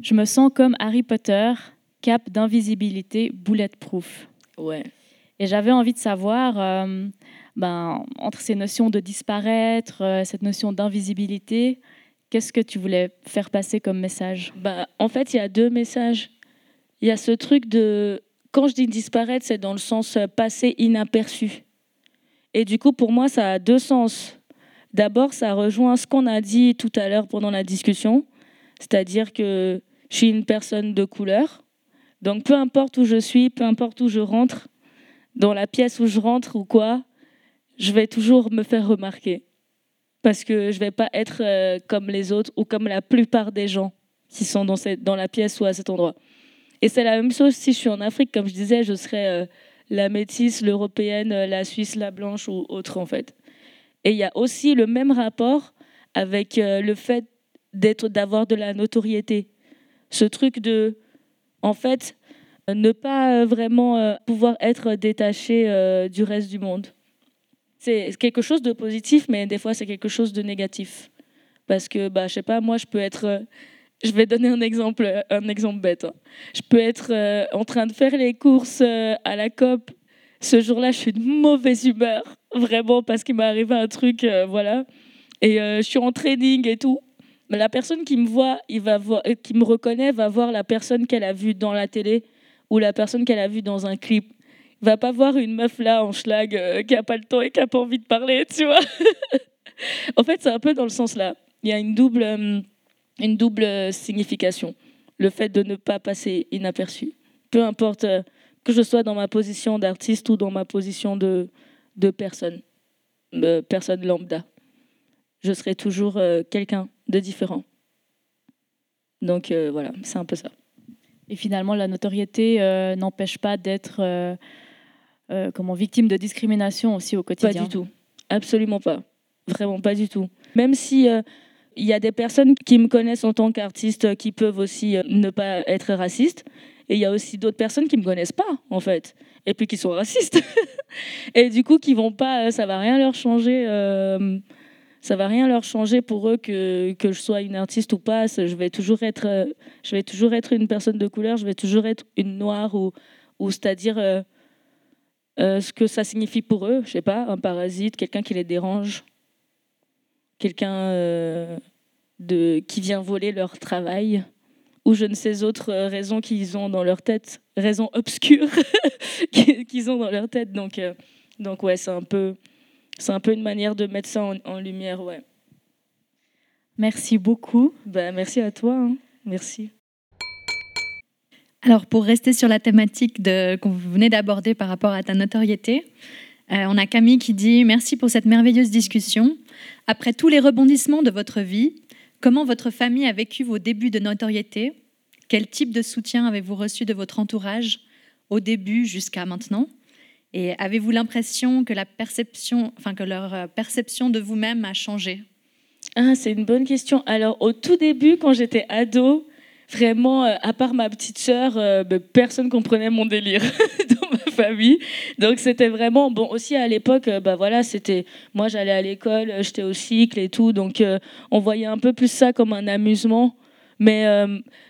je me sens comme Harry Potter, cap d'invisibilité, bulletproof. Ouais. Et j'avais envie de savoir, euh, ben, entre ces notions de disparaître, euh, cette notion d'invisibilité, qu'est-ce que tu voulais faire passer comme message? Bah, En fait, il y a deux messages. Il y a ce truc de quand je dis disparaître, c'est dans le sens euh, passer inaperçu. Et du coup, pour moi, ça a deux sens. D'abord, ça rejoint ce qu'on a dit tout à l'heure pendant la discussion, c'est-à-dire que je suis une personne de couleur. Donc, peu importe où je suis, peu importe où je rentre, dans la pièce où je rentre ou quoi, je vais toujours me faire remarquer. Parce que je ne vais pas être euh, comme les autres ou comme la plupart des gens qui sont dans, cette, dans la pièce ou à cet endroit. Et c'est la même chose si je suis en Afrique, comme je disais, je serais euh, la métisse, l'européenne, euh, la suisse, la blanche ou autre en fait. Et il y a aussi le même rapport avec euh, le fait d'être, d'avoir de la notoriété. Ce truc de, en fait, ne pas vraiment pouvoir être détaché du reste du monde. C'est quelque chose de positif, mais des fois c'est quelque chose de négatif. Parce que, bah, je sais pas, moi je peux être je vais donner un exemple, un exemple bête. Hein. Je peux être euh, en train de faire les courses euh, à la COP. Ce jour-là, je suis de mauvaise humeur, vraiment, parce qu'il m'est arrivé un truc, euh, voilà. Et je suis en training et tout. Mais la personne qui me voit, qui me reconnaît, va voir la personne qu'elle a vue dans la télé ou la personne qu'elle a vue dans un clip. Il va pas voir une meuf là en schlag qui a pas le temps et qui a pas envie de parler, tu vois. en fait, c'est un peu dans le sens là. Il y a une double une double signification. Le fait de ne pas passer inaperçu. Peu importe euh, que je sois dans ma position d'artiste ou dans ma position de, de personne, personne lambda. Je serai toujours euh, quelqu'un de différent. Donc euh, voilà, c'est un peu ça. Et finalement, la notoriété n'empêche pas d'être comment victime de discrimination aussi au quotidien. Pas du tout, absolument pas, vraiment pas du tout. Même si il y a des personnes qui me connaissent en tant qu'artiste qui peuvent aussi euh, ne pas être racistes. Et il y a aussi d'autres personnes qui me connaissent pas, en fait, et puis qui sont racistes. et du coup, qui vont pas, euh, ça va rien leur changer. Euh, ça va rien leur changer pour eux que, que je sois une artiste ou pas. Je vais toujours être, je vais toujours être une personne de couleur. Je vais toujours être une noire ou, ou c'est-à-dire ce que ça signifie pour eux. Je sais pas, un parasite, quelqu'un qui les dérange quelqu'un euh, de, qui vient voler leur travail, ou je ne sais autres raisons qu'ils ont dans leur tête, raisons obscures qu'ils ont dans leur tête. Donc, euh, donc ouais, c'est un peu, c'est un peu une manière de mettre ça en, lumière, ouais. Merci beaucoup. Ben, merci à toi. Hein. Merci. Alors, pour rester sur la thématique de, qu'on venait d'aborder par rapport à ta notoriété, euh, on a Camille qui dit Merci pour cette merveilleuse discussion. Après tous les rebondissements de votre vie, comment votre famille a vécu vos débuts de notoriété? Quel type de soutien avez-vous reçu de votre entourage au début jusqu'à maintenant? Et avez-vous l'impression que, la perception, enfin, que leur euh, perception de vous-même a changé? Ah, C'est une bonne question. Alors, au tout début, quand j'étais ado, vraiment, euh, à part ma petite sœur, ben, personne comprenait mon délire famille. Donc c'était vraiment bon. Aussi à l'époque, bah voilà, c'était moi j'allais à l'école, j'étais au cycle et tout, donc on voyait un peu plus ça comme un amusement. Mais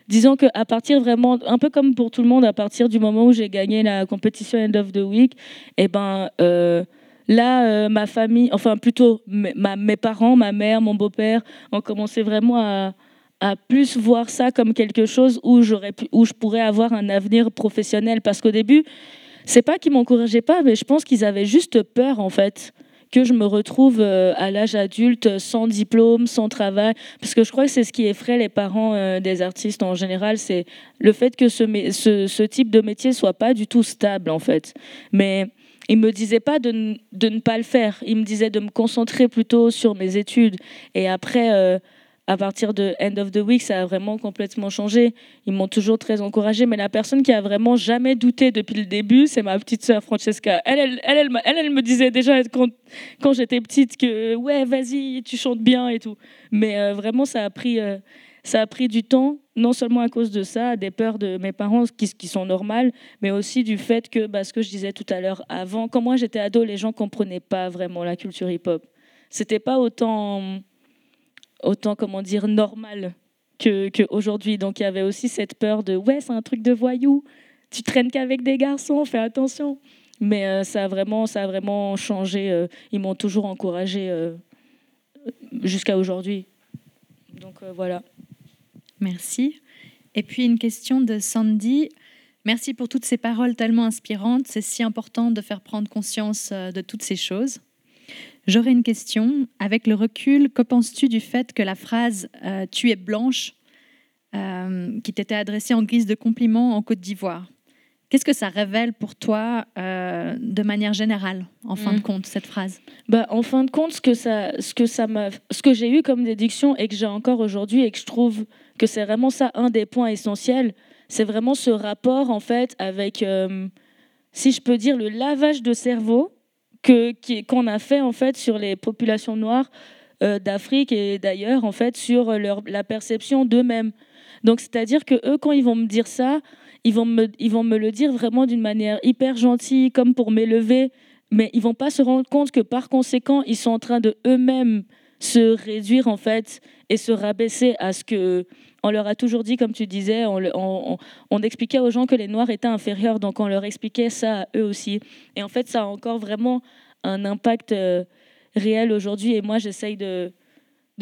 disons qu'à partir vraiment, un peu comme pour tout le monde, à partir du moment où j'ai gagné la compétition End of the Week, et eh ben là, ma famille, enfin plutôt mes parents, ma mère, mon beau-père, ont commencé vraiment à à plus voir ça comme quelque chose où, où je pourrais avoir un avenir professionnel. Parce qu'au début, c'est pas qu'ils m'encourageaient pas, mais je pense qu'ils avaient juste peur, en fait, que je me retrouve euh, à l'âge adulte sans diplôme, sans travail. Parce que je crois que c'est ce qui effraie les parents euh, des artistes en général, c'est le fait que ce, type de métier soit pas du tout stable, en fait. Mais ils me disaient pas de, ne pas le faire. Ils me disaient de me concentrer plutôt sur mes études. Et après, euh, à partir de End of the Week, ça a vraiment complètement changé. Ils m'ont toujours très encouragé, mais la personne qui a vraiment jamais douté depuis le début, c'est ma petite sœur Francesca. Elle, elle, elle, elle, me disait déjà quand, j'étais petite que ouais, vas-y, tu chantes bien et tout. Mais euh, vraiment, ça a pris, euh, ça a pris du temps, non seulement à cause de ça, des peurs de mes parents qui, qui sont normales, mais aussi du fait que, bah, ce que je disais tout à l'heure avant, quand moi j'étais ado, les gens comprenaient pas vraiment la culture hip-hop. C'était pas autant autant, comment dire, normal qu'aujourd'hui. Donc il y avait aussi cette peur de ouais, c'est un truc de voyou, tu traînes qu'avec des garçons, fais attention. Mais euh, ça, a vraiment, ça a vraiment changé. Euh, ils m'ont toujours encouragé euh, jusqu'à aujourd'hui. Donc voilà. Merci. Et puis une question de Sandy. Merci pour toutes ces paroles tellement inspirantes. C'est si important de faire prendre conscience de toutes ces choses. J'aurais une question. Avec le recul, que penses-tu du fait que la phrase euh, Tu es blanche, euh, qui t'était adressée en guise de compliment en Côte d'Ivoire, qu'est-ce que ça révèle pour toi euh, de manière générale, en fin de mm. compte, cette phrase? Bah, En fin de compte, ce que, ça, ce que, ça ce que j'ai eu comme déduction et que j'ai encore aujourd'hui et que je trouve que c'est vraiment ça un des points essentiels, c'est vraiment ce rapport en fait avec, si je peux dire, le lavage de cerveau qu'on a fait en fait sur les populations noires euh, d'Afrique et d'ailleurs en fait sur leur, la perception d'eux-mêmes. Donc c'est-à-dire que eux quand ils vont me dire ça, ils vont me, ils vont me le dire vraiment d'une manière hyper gentille, comme pour m'élever, mais ils vont pas se rendre compte que par conséquent ils sont en train de eux-mêmes se réduire en fait et se rabaisser à ce que on leur a toujours dit, comme tu disais, on, expliquait aux gens que les Noirs étaient inférieurs, donc on leur expliquait ça à eux aussi. Et en fait, ça a encore vraiment un impact euh, réel aujourd'hui. Et moi, j'essaye de,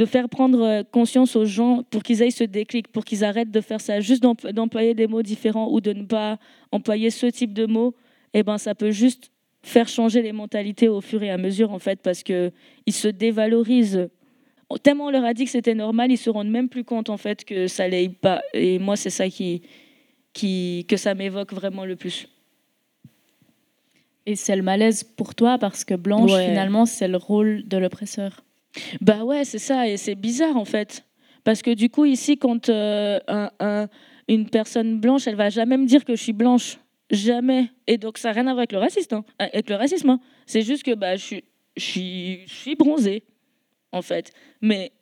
faire prendre conscience aux gens pour qu'ils aillent ce déclic, pour qu'ils arrêtent de faire ça, juste d'employer des mots différents ou de ne pas employer ce type de mots. Eh ben, ça peut juste faire changer les mentalités au fur et à mesure, en fait, parce qu'ils se dévalorisent tellement on leur a dit que c'était normal, ils se rendent même plus compte en fait que ça l'est pas. Et moi, c'est ça qui, qui, que ça m'évoque vraiment le plus. Et c'est le malaise pour toi parce que Blanche, finalement, c'est le rôle de l'oppresseur. Bah ouais, c'est ça. Et c'est bizarre en fait. Parce que du coup, ici, quand euh, un, une personne blanche, elle va jamais me dire que je suis blanche. Jamais. Et donc, ça n'a rien à voir avec le racisme. Hein. Avec le racisme. Hein. C'est juste que bah, je, suis, je, suis, je suis bronzée en fait. Mais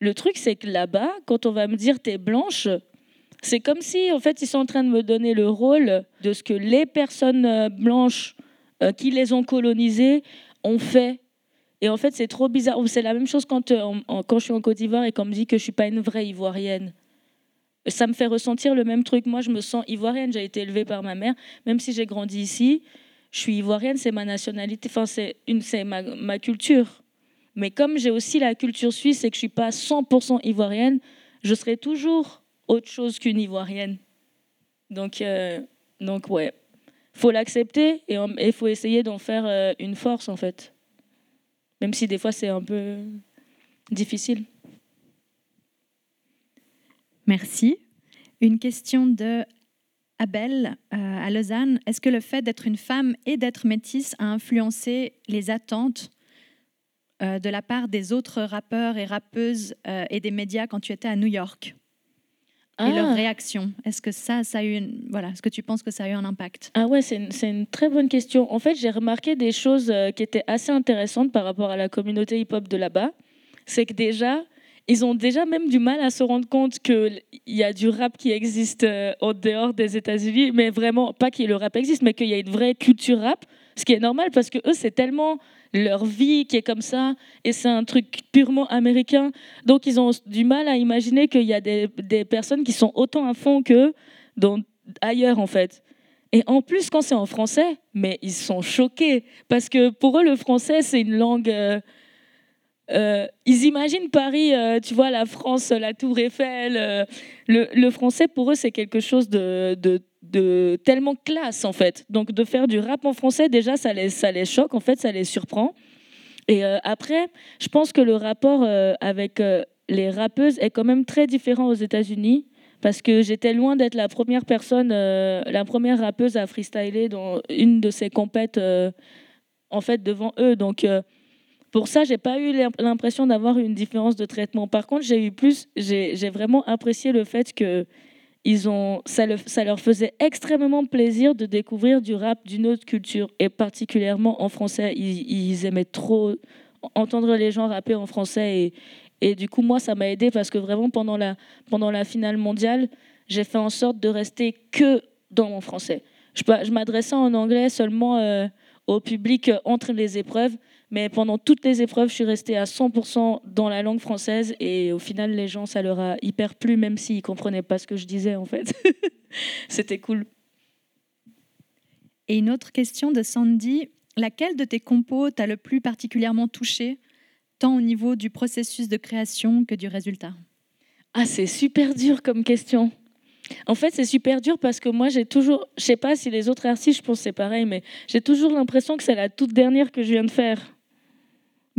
le truc, c'est que là-bas, quand on va me dire t'es blanche, c'est comme si, en fait, ils sont en train de me donner le rôle de ce que les personnes euh, blanches euh, qui les ont colonisées ont fait. Et en fait, c'est trop bizarre. C'est la même chose quand, euh, quand je suis en Côte d'Ivoire et qu'on me dit que je suis pas une vraie Ivoirienne. Ça me fait ressentir le même truc. Moi, je me sens ivoirienne. J'ai été élevée par ma mère, même si j'ai grandi ici. Je suis ivoirienne, c'est ma nationalité. Enfin, c'est ma culture. Mais comme j'ai aussi la culture suisse et que je ne suis pas 100% ivoirienne, je serai toujours autre chose qu'une ivoirienne. Donc, euh, donc ouais, faut l'accepter et il faut essayer d'en faire euh, une force en fait. Même si des fois c'est un peu difficile. Merci. Une question de Abel euh, à Lausanne. Est-ce que le fait d'être une femme et d'être métisse a influencé les attentes euh, de la part des autres rappeurs et rappeuses euh, et des médias quand tu étais à New York et leur Ah. réaction Est-ce que ça, ça a eu une... voilà, est-ce que tu penses que ça a eu un impact? Ah ouais, c'est une, une très bonne question. En fait, j'ai remarqué des choses euh, qui étaient assez intéressantes par rapport à la communauté hip-hop de là-bas. C'est que déjà, ils ont déjà même du mal à se rendre compte qu'il y a du rap qui existe en dehors des États-Unis, mais vraiment, pas que le rap existe, mais qu'il y a une vraie culture rap, ce qui est normal parce que eux, c'est tellement leur vie qui est comme ça, et c'est un truc purement américain. Donc, ils ont du mal à imaginer qu'il y a des, personnes qui sont autant à fond qu'eux ailleurs, en fait. Et en plus, quand c'est en français, mais ils sont choqués. Parce que pour eux, le français, c'est une langue. euh, euh, ils imaginent Paris, euh, tu vois, la France, la Tour Eiffel. le, français, pour eux, c'est quelque chose de, de tellement classe, en fait. Donc, de faire du rap en français, déjà, ça les, ça les choque, en fait, ça les surprend. Et euh, après, je pense que le rapport euh, avec euh, les rappeuses est quand même très différent aux États-Unis parce que j'étais loin d'être la première personne, la première rappeuse à freestyler dans une de ces compètes, en fait, devant eux. Donc, pour ça, j'ai pas eu l'im- l'impression d'avoir une différence de traitement. Par contre, j'ai eu plus, j'ai vraiment apprécié le fait que ils ont, ça, le- ça leur faisait extrêmement plaisir de découvrir du rap d'une autre culture, et particulièrement en français. Ils, aimaient trop entendre les gens rapper en français et, du coup, moi, ça m'a aidé parce que vraiment, pendant la, pendant la finale mondiale, j'ai fait en sorte de rester que dans mon français. Je, je m'adressais en anglais seulement euh, au public euh, entre les épreuves, mais pendant toutes les épreuves, je suis restée à 100% dans la langue française et au final, les gens, ça leur a hyper plu, même s'ils ne comprenaient pas ce que je disais, en fait. C'était cool. Et une autre question de Sandy. Laquelle de tes compos t'a le plus particulièrement touché, tant au niveau du processus de création que du résultat? Ah, c'est super dur comme question. En fait, c'est super dur parce que moi, j'ai toujours, je sais pas si les autres artistes, je pense c'est pareil, mais j'ai toujours l'impression que c'est la toute dernière que je viens de faire.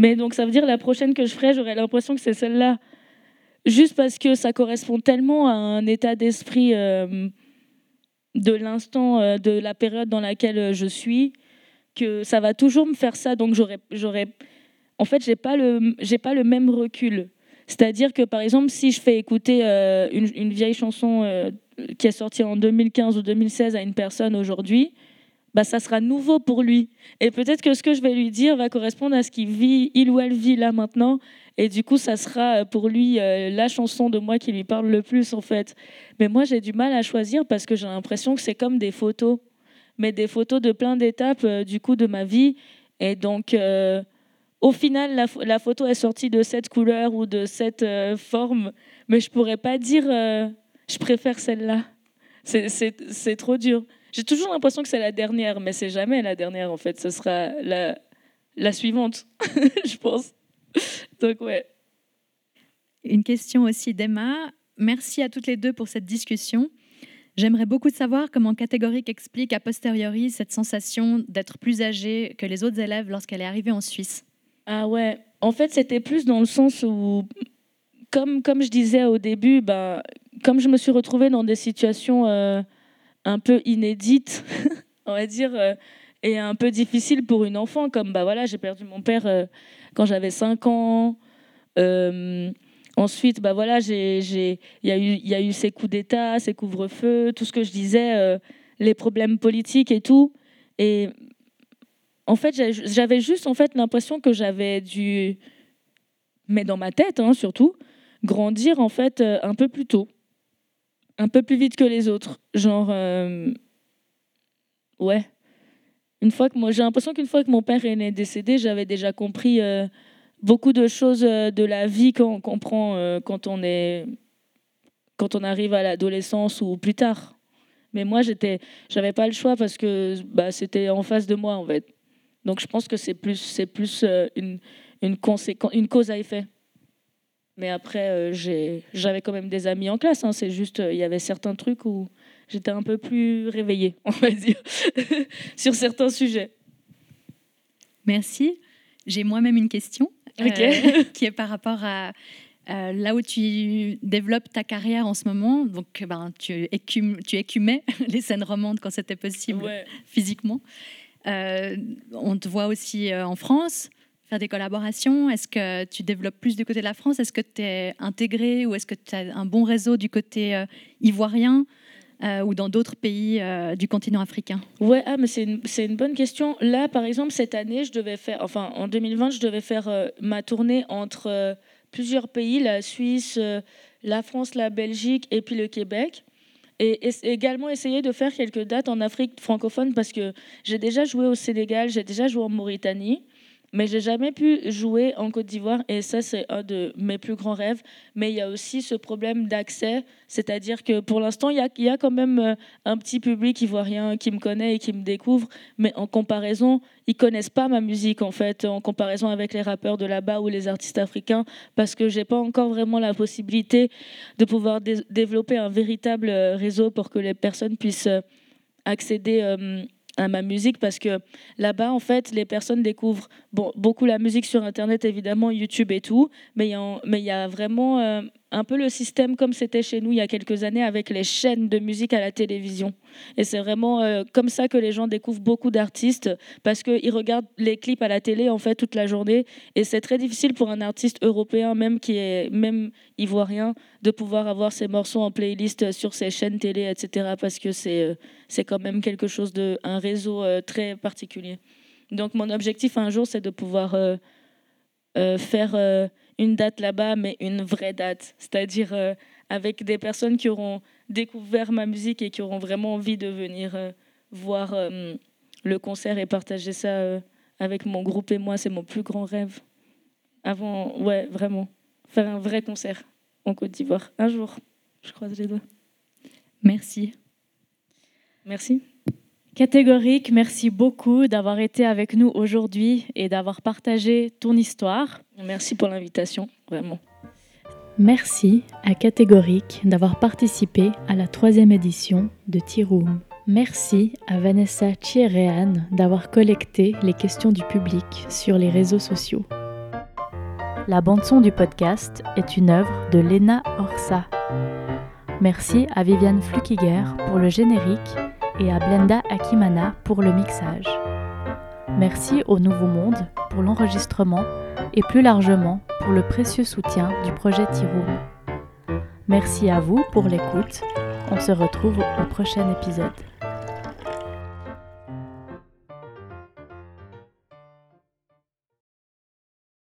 Mais donc, ça veut dire la prochaine que je ferai, j'aurai l'impression que c'est celle-là. Juste parce que ça correspond tellement à un état d'esprit euh, de l'instant, euh, de la période dans laquelle euh, je suis, que ça va toujours me faire ça. Donc, j'aurais, en fait, j'ai pas pas le même recul. C'est-à-dire que, par exemple, si je fais écouter une, vieille chanson qui est sortie en 2015 ou 2016 à une personne aujourd'hui, bah, ça sera nouveau pour lui. Et peut-être que ce que je vais lui dire va correspondre à ce qu'il vit, il ou elle vit là maintenant. Et du coup, ça sera euh, pour lui euh, la chanson de moi qui lui parle le plus, en fait. Mais moi, j'ai du mal à choisir parce que j'ai l'impression que c'est comme des photos, mais des photos de plein d'étapes, euh, du coup, de ma vie. Et donc, au final, la, pho- la photo est sortie de cette couleur ou de cette forme, mais je pourrais pas dire je préfère celle-là. C'est trop dur. J'ai toujours l'impression que c'est la dernière, mais c'est jamais la dernière en fait. Ce sera la, la suivante, je pense. Donc ouais. Une question aussi d'Emma. Merci à toutes les deux pour cette discussion. J'aimerais beaucoup savoir comment Catégorique explique a posteriori cette sensation d'être plus âgée que les autres élèves lorsqu'elle est arrivée en Suisse. Ah ouais. En fait, c'était plus dans le sens où, comme, comme je disais au début, ben, comme je me suis retrouvée dans des situations euh, un peu inédites, on va dire, euh, et un peu difficiles pour une enfant, comme bah voilà, j'ai perdu mon père euh, quand j'avais 5 ans. Euh, ensuite, bah voilà, il y a eu, y a eu ces coups d'État, ces couvre-feux, tout ce que je disais, les problèmes politiques et tout. Et en fait, j'avais juste en fait l'impression que j'avais dû, mais dans ma tête hein, surtout, grandir en fait un peu plus tôt, un peu plus vite que les autres. Genre, euh, ouais. Une fois que moi, j'ai l'impression qu'une fois que mon père est décédé, j'avais déjà compris euh, beaucoup de choses euh, de la vie qu'on comprend quand on est, quand on arrive à l'adolescence ou plus tard. Mais moi, j'étais, j'avais pas le choix parce que bah, c'était en face de moi en fait. Donc je pense que c'est plus, c'est plus une, une, une cause à effet. Mais après, euh, j'avais quand même des amis en classe. hein. C'est juste, euh, il y avait certains trucs où j'étais un peu plus réveillée, on va dire, sur certains sujets. Merci. J'ai moi-même une question euh, Ok. qui est par rapport à Euh, là où tu développes ta carrière en ce moment, donc ben, tu, tu écumais les scènes romandes quand c'était possible physiquement. Euh, on te voit aussi en France faire des collaborations? Est-ce que tu développes plus du côté de la France? Est-ce que tu es intégré ou est-ce que tu as un bon réseau du côté ivoirien ou dans d'autres pays du continent africain? Ouais, ah, mais c'est une, une, bonne question. Là, par exemple, cette année, je devais faire, enfin en 2020, je devais faire ma tournée entre plusieurs pays, la Suisse, euh, la France, la Belgique et puis le Québec. Et, également essayer de faire quelques dates en Afrique francophone parce que j'ai déjà joué au Sénégal, j'ai déjà joué en Mauritanie mais j'ai jamais pu jouer en Côte d'Ivoire et ça c'est un de mes plus grands rêves. Mais il y a aussi ce problème d'accès, c'est-à-dire que pour l'instant il y a, quand même euh, un petit public ivoirien qui me connaît et qui me découvre, mais en comparaison ils connaissent pas ma musique en fait, en comparaison avec les rappeurs de là-bas ou les artistes africains, parce que j'ai pas encore vraiment la possibilité de pouvoir développer un véritable euh, réseau pour que les personnes puissent euh, accéder à ma musique parce que là-bas, en fait, les personnes découvrent bon, beaucoup la musique sur Internet, évidemment, YouTube et tout, mais il y a, vraiment euh, un peu le système comme c'était chez nous il y a quelques années avec les chaînes de musique à la télévision. Et c'est vraiment euh, comme ça que les gens découvrent beaucoup d'artistes parce qu'ils regardent les clips à la télé en fait toute la journée. Et c'est très difficile pour un artiste européen, même qui est même ivoirien, de pouvoir avoir ses morceaux en playlist sur ses chaînes télé, etc. Parce que c'est euh, c'est quand même quelque chose de un réseau euh, très particulier. Donc mon objectif un jour, c'est de pouvoir faire une date là-bas, mais une vraie date, c'est-à-dire euh, avec des personnes qui auront découvert ma musique et qui auront vraiment envie de venir euh, voir euh, le concert et partager ça avec mon groupe et moi. C'est mon plus grand rêve. Avant, ouais, vraiment, faire un vrai concert en Côte d'Ivoire. Un jour, je croise les doigts. Merci. Merci. Catégorique, merci beaucoup d'avoir été avec nous aujourd'hui et d'avoir partagé ton histoire. Merci pour l'invitation, vraiment. Merci à Catégorique d'avoir participé à la troisième édition de T-Room. Merci à Vanessa Thierrean d'avoir collecté les questions du public sur les réseaux sociaux. La bande-son du podcast est une œuvre de Lena Orsa. Merci à Viviane Flukiger pour le générique et à Blenda Akimana pour le mixage. Merci au Nouveau Monde pour l'enregistrement et plus largement pour le précieux soutien du projet Tiroum. Merci à vous pour l'écoute. On se retrouve au prochain épisode.